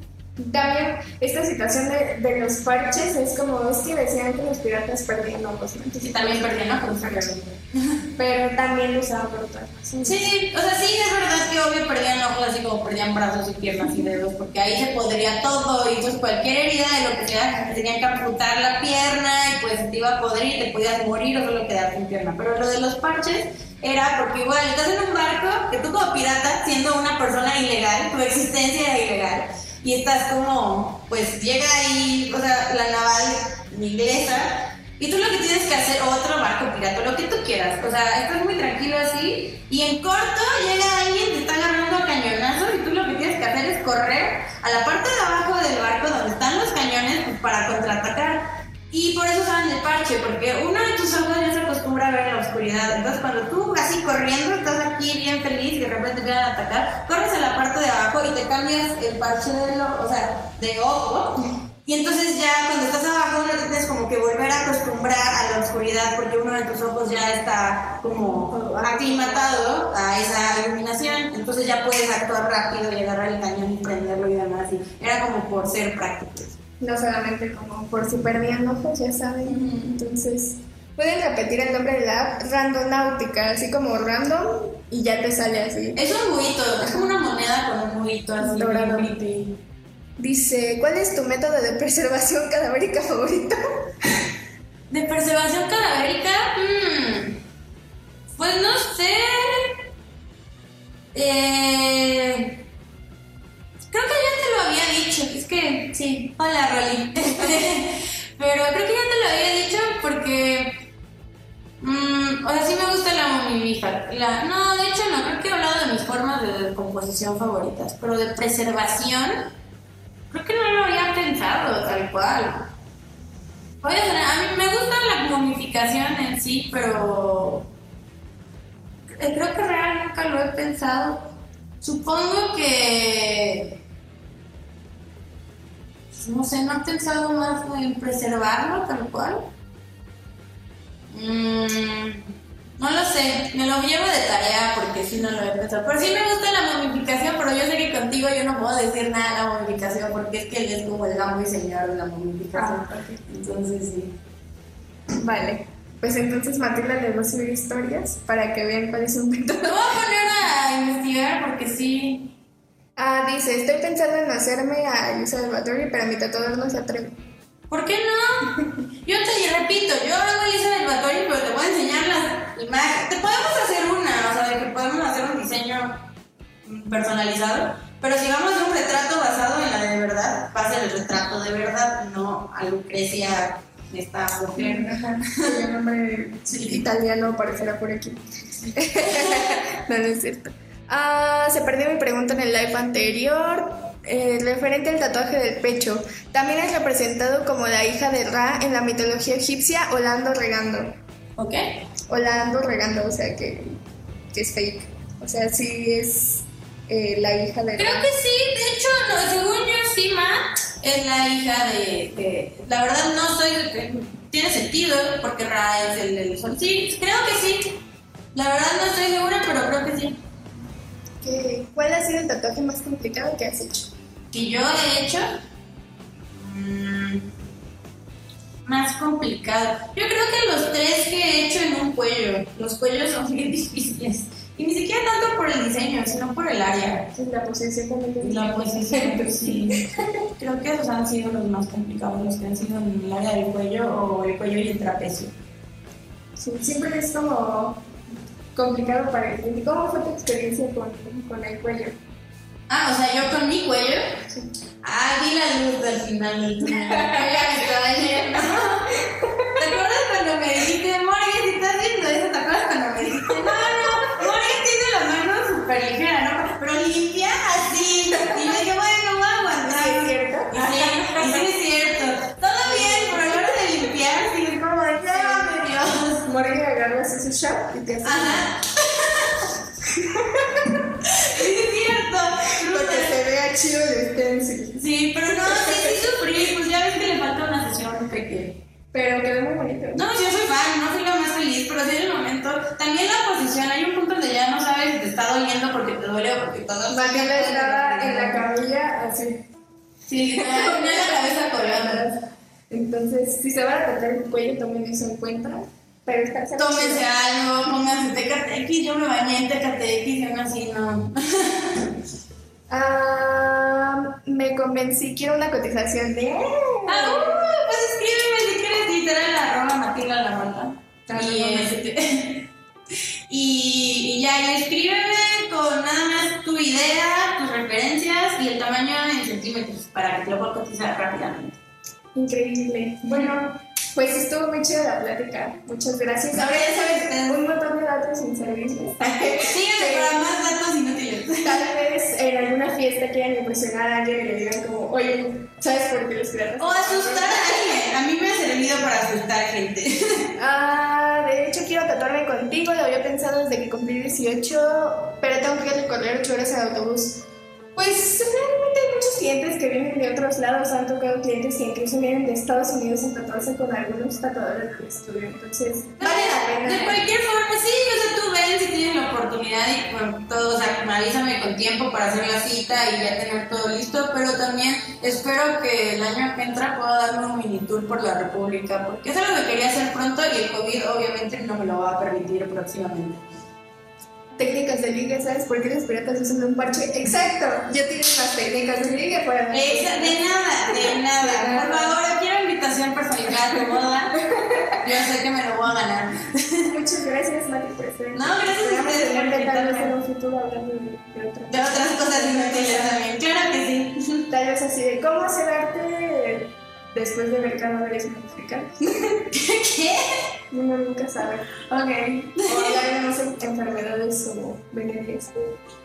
S2: también esta situación de, de, los parches es como, es que decían que los piratas perdían ojos, ¿no?
S1: Entonces, también perdían ojos,
S2: pero también lo usaban por otras.
S1: Sí, o sea, sí, es verdad que obvio perdían ojos así como perdían brazos y piernas y dedos, porque ahí se podría todo y pues cualquier herida de lo que sea, tenían que amputar la pierna y pues te iba a podrir, te podías morir o solo quedarte sin pierna. Pero lo de los parches era porque igual estás en un barco que tú como pirata, siendo una persona ilegal, tu existencia era ilegal y estás como, pues llega ahí, o sea, la naval inglesa, y tú lo que tienes que hacer, otro barco pirata, lo que tú quieras, o sea, estás muy tranquilo así, y en corto llega alguien, te está agarrando a cañonazos, y tú lo que tienes que hacer es correr a la parte de abajo del barco donde están los cañones pues, para contraatacar Y por eso usaban el parche, porque uno de tus ojos ya se acostumbra a ver la oscuridad. Entonces, cuando tú así corriendo, estás aquí bien feliz y de repente te van a atacar, corres a la parte de abajo y te cambias el parche de, lo, o sea, de ojo. Y entonces ya cuando estás abajo no tienes como que volver a acostumbrar a la oscuridad porque uno de tus ojos ya está como aclimatado a esa iluminación. Entonces ya puedes actuar rápido y agarrar el cañón y prenderlo y demás. Y era como por ser prácticos.
S2: No solamente como por si perdían ojos, ya saben. Entonces, pueden repetir el nombre de la app Randonáutica, así como random, y ya te sale así.
S1: Es un buito, es como una moneda con un buito así.
S2: Dorado.
S1: bien.
S2: Dice, ¿cuál es tu método de preservación cadavérica favorito?
S1: De preservación cadavérica, mm, pues no sé. Eh, creo que ya te lo había dicho. Es que sí, hola Rolly. Pero creo que ya te lo había dicho porque. mm, o sea, sí me gusta la momificación. No, de hecho no, creo que he hablado de mis formas de decomposición favoritas. Pero de preservación, creo que no lo había pensado tal cual. Oye, a mí me gusta la momificación en sí, pero eh, creo que real nunca lo he pensado. Supongo que no sé, no he pensado más en preservarlo tal cual. Mm, no lo sé, me lo llevo de tarea porque sí no lo he pensado. Pero sí me gusta la momificación, pero yo sé que contigo yo no puedo decir nada de la momificación porque es que él es como el gamo y señor de la momificación.
S2: Ah.
S1: Entonces sí.
S2: Vale. Pues entonces Matilda les va a subir historias para que vean cuál es su método.
S1: Me voy a poner a investigar porque sí.
S2: Ah, dice, estoy pensando en hacerme a Elisa Salvatore, pero mi tatuador no se atreve.
S1: ¿Por qué no? Yo te repito, yo hago Elisa del Batori, pero te voy a enseñar las imágenes. Te podemos hacer una, o sea, de que podemos hacer un diseño personalizado. Pero si vamos a hacer un retrato basado en la de verdad, va a ser el retrato de verdad, no a Lucrecia, esta mujer.
S2: El nombre italiano aparecerá por aquí. no, no es cierto. Ah, se perdió mi pregunta en el live anterior. eh, referente al tatuaje del pecho. También es representado como la hija de Ra en la mitología egipcia o la ando regando.
S1: ¿Ok?
S2: O la ando regando, o sea que, que es fake. O sea, sí es eh, la hija de
S1: Creo
S2: Ra.
S1: que sí, de hecho, no, según yo, sí, Ma es la hija de, de- La verdad, no soy. Tiene sentido, porque Ra es el del sol. Sí, creo que sí. La verdad, no estoy segura, pero creo que sí.
S2: ¿Qué- ¿Cuál ha sido el tatuaje más complicado que has hecho?
S1: Que yo he hecho. mm, más complicado. Yo creo que los tres que he hecho en un cuello. Los cuellos son bien difíciles. Y ni siquiera tanto por el diseño, sino por el área.
S2: Sí, la posición también
S1: La posición, pues sí. Creo que esos han sido los más complicados, los que han sido en el área del cuello o el cuello y el trapecio.
S2: Sí, siempre es como complicado para el cliente. ¿Cómo fue tu experiencia con, con el cuello?
S1: Ah, o sea, yo con mi cuello. Ah, vi la luz del final del túnel. Ya me estaba yendo. ¿Te acuerdas cuando me dijiste, Morgan, si estás viendo eso? ¿Te acuerdas cuando me dijiste, no, no, Morgan tiene las manos súper ligeras, ¿no? Pero limpia así. Y yo dije, bueno, voy a aguantar.
S2: ¿Sí es cierto?
S1: Y sí, y sí es cierto. Todo bien, pero a la hora de limpiar, sí es como de, llévame Dios.
S2: Morgan agarras ese shot y te hace
S1: Ajá. Sí, es cierto.
S2: para que se vea chido el stencil.
S1: Sí, pero no, sí, sí sufrí, pues ya ves que le falta una sesión pequeña.
S2: Pero quedó muy bonito.
S1: No, sí, yo soy fan, no soy la más feliz, pero sí en el momento. También la posición, hay un punto donde ya no sabes si te está doliendo porque te duele o porque todo.
S2: Matilda estaba en la camilla así.
S1: Sí, tenía la cabeza colgando.
S2: Entonces, si se van a tatuar el cuello, tomen eso en cuenta. Pero está
S1: Tómense algo, pónganse TKTX, yo me bañé en TKTX y aún así no.
S2: Ah, me convencí, quiero una cotización de...
S1: Ah, uh, pues escríbeme si quieres literal arroba Matilda la.
S2: Ah,
S1: Y, este, y, y ya, y escríbeme con nada más tu idea, tus referencias y el tamaño en centímetros para que te lo pueda cotizar rápidamente.
S2: Increíble. Bueno, pues estuvo muy chida la plática. Muchas gracias. Ahora ya sabes un montón de datos sin servicios.
S1: Sígueme para más datos inútiles.
S2: tal vez en alguna fiesta quieran impresionar a alguien y le digan como, oye, ¿sabes por qué los piratas?
S1: O asustar a alguien. A mí me ha servido para asustar gente.
S2: Ah, de hecho quiero tatuarme contigo, lo había pensado desde que cumplí 18, pero tengo que recorrer 8 horas en autobús. Pues realmente hay muchos clientes que vienen de otros lados, han tocado clientes que incluso vienen de Estados Unidos a tatuarse con algunos tatuadores del estudio, entonces vale la pena.
S1: De cualquier forma, sí, o sea, tú ven si tienes la oportunidad y con todo, o sea, avísame con tiempo para hacer la cita y ya tener todo listo, pero también espero que el año que entra pueda darme un mini tour por la República, porque es algo que quería hacer pronto y el COVID obviamente no me lo va a permitir próximamente.
S2: Técnicas de ligue, ¿sabes por qué los piratas usan un parche? Exacto, ya tienen las técnicas de ligue para...
S1: Esa- de nada, de nada. Por favor, quiero invitación personalizada a tu boda. Yo sé que me lo voy a ganar.
S2: Muchas gracias, Mati, por estar.
S1: No, gracias a ustedes por invitarme.
S2: en un futuro hablando de, de otra
S1: De otras cosas inútiles también. Claro que sí.
S2: Tal vez así de cómo hacer arte después de ver cadáveres mexicanos.
S1: ¿Qué?
S2: Uno nunca sabe.
S1: Ok.
S2: O hablar de no o.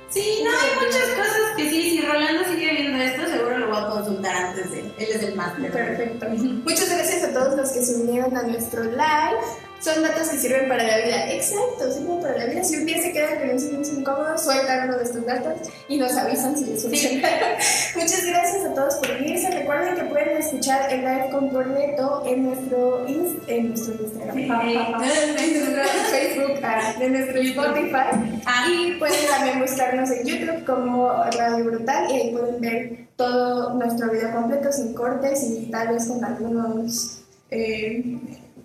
S1: Sí, no, hay muchas cosas que sí. Si Rolando sigue viendo esto, seguro lo voy a consultar antes de. Él es el máster.
S2: Perfecto. Muchas gracias a todos los que se unieron a nuestro live. Son datos que sirven para la vida. Exacto, sirven para la vida. Si un día se quedan con un silencio incómodo, sueltan uno de estos datos y nos avisan si les funciona. Muchas gracias a todos por unirse. Recuerden que pueden escuchar el live completo en nuestro, en nuestro Instagram, en nuestro Facebook, ah, en nuestro Spotify.
S1: Ah.
S2: Y pueden también buscarnos en YouTube como Radio Brutal y ahí pueden ver todo nuestro video completo sin cortes y tal vez con algunos eh,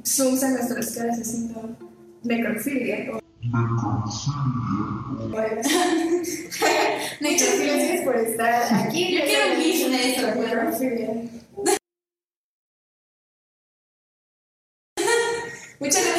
S2: zooms en nuestras caras haciendo necrofilia. Necrofilia, gracias por estar aquí.
S1: Yo quiero un eso,
S2: Necrofilia. Muchas gracias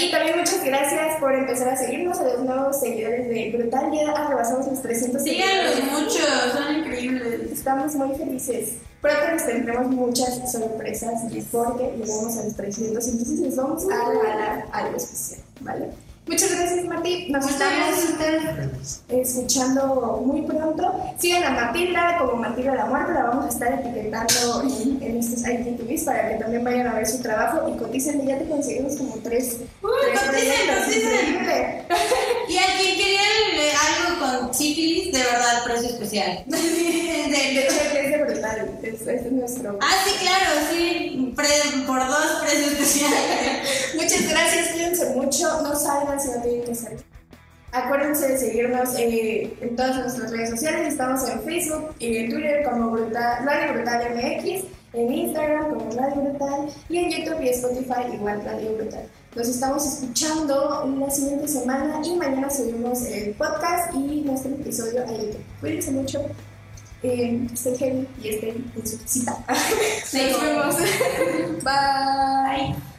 S2: aquí. También muchas gracias por empezar a seguirnos a los nuevos seguidores de Brutal. Ya rebasamos los 300
S1: Síganlos
S2: seguidores.
S1: mucho, son increíbles.
S2: Estamos muy felices. Pronto les tendremos muchas sorpresas porque llegamos a los 300, entonces les vamos a regalar algo especial, ¿vale? Muchas gracias, Martí. Nos estamos escuchando muy pronto. Sigan a Matilda como Matilda la Muerte, la vamos a estar etiquetando en, en estos IGTVs para que también vayan a ver su trabajo y coticen. Ya te conseguimos como tres.
S1: Uy,
S2: tres
S1: coticen. Y a quien quería algo con sífilis, de verdad, precio especial. De-
S2: De
S1: de-
S2: hecho, es de brutal. Es, este es nuestro.
S1: Ah, sí, claro, sí. Pre- por dos, precio especial.
S2: Muchas gracias, cuídense mucho, no salgan si no tienen que salir. Acuérdense de seguirnos eh, en todas nuestras redes sociales, estamos en Facebook y en Twitter como Brutal, Radio Brutal MX, en Instagram como Radio Brutal y en YouTube y Spotify igual Radio Brutal. Nos estamos escuchando la siguiente semana y mañana subimos el podcast y nuestro episodio a YouTube. Cuídense mucho, eh, estén heavy y estén en su casita. Nos vemos. Bye.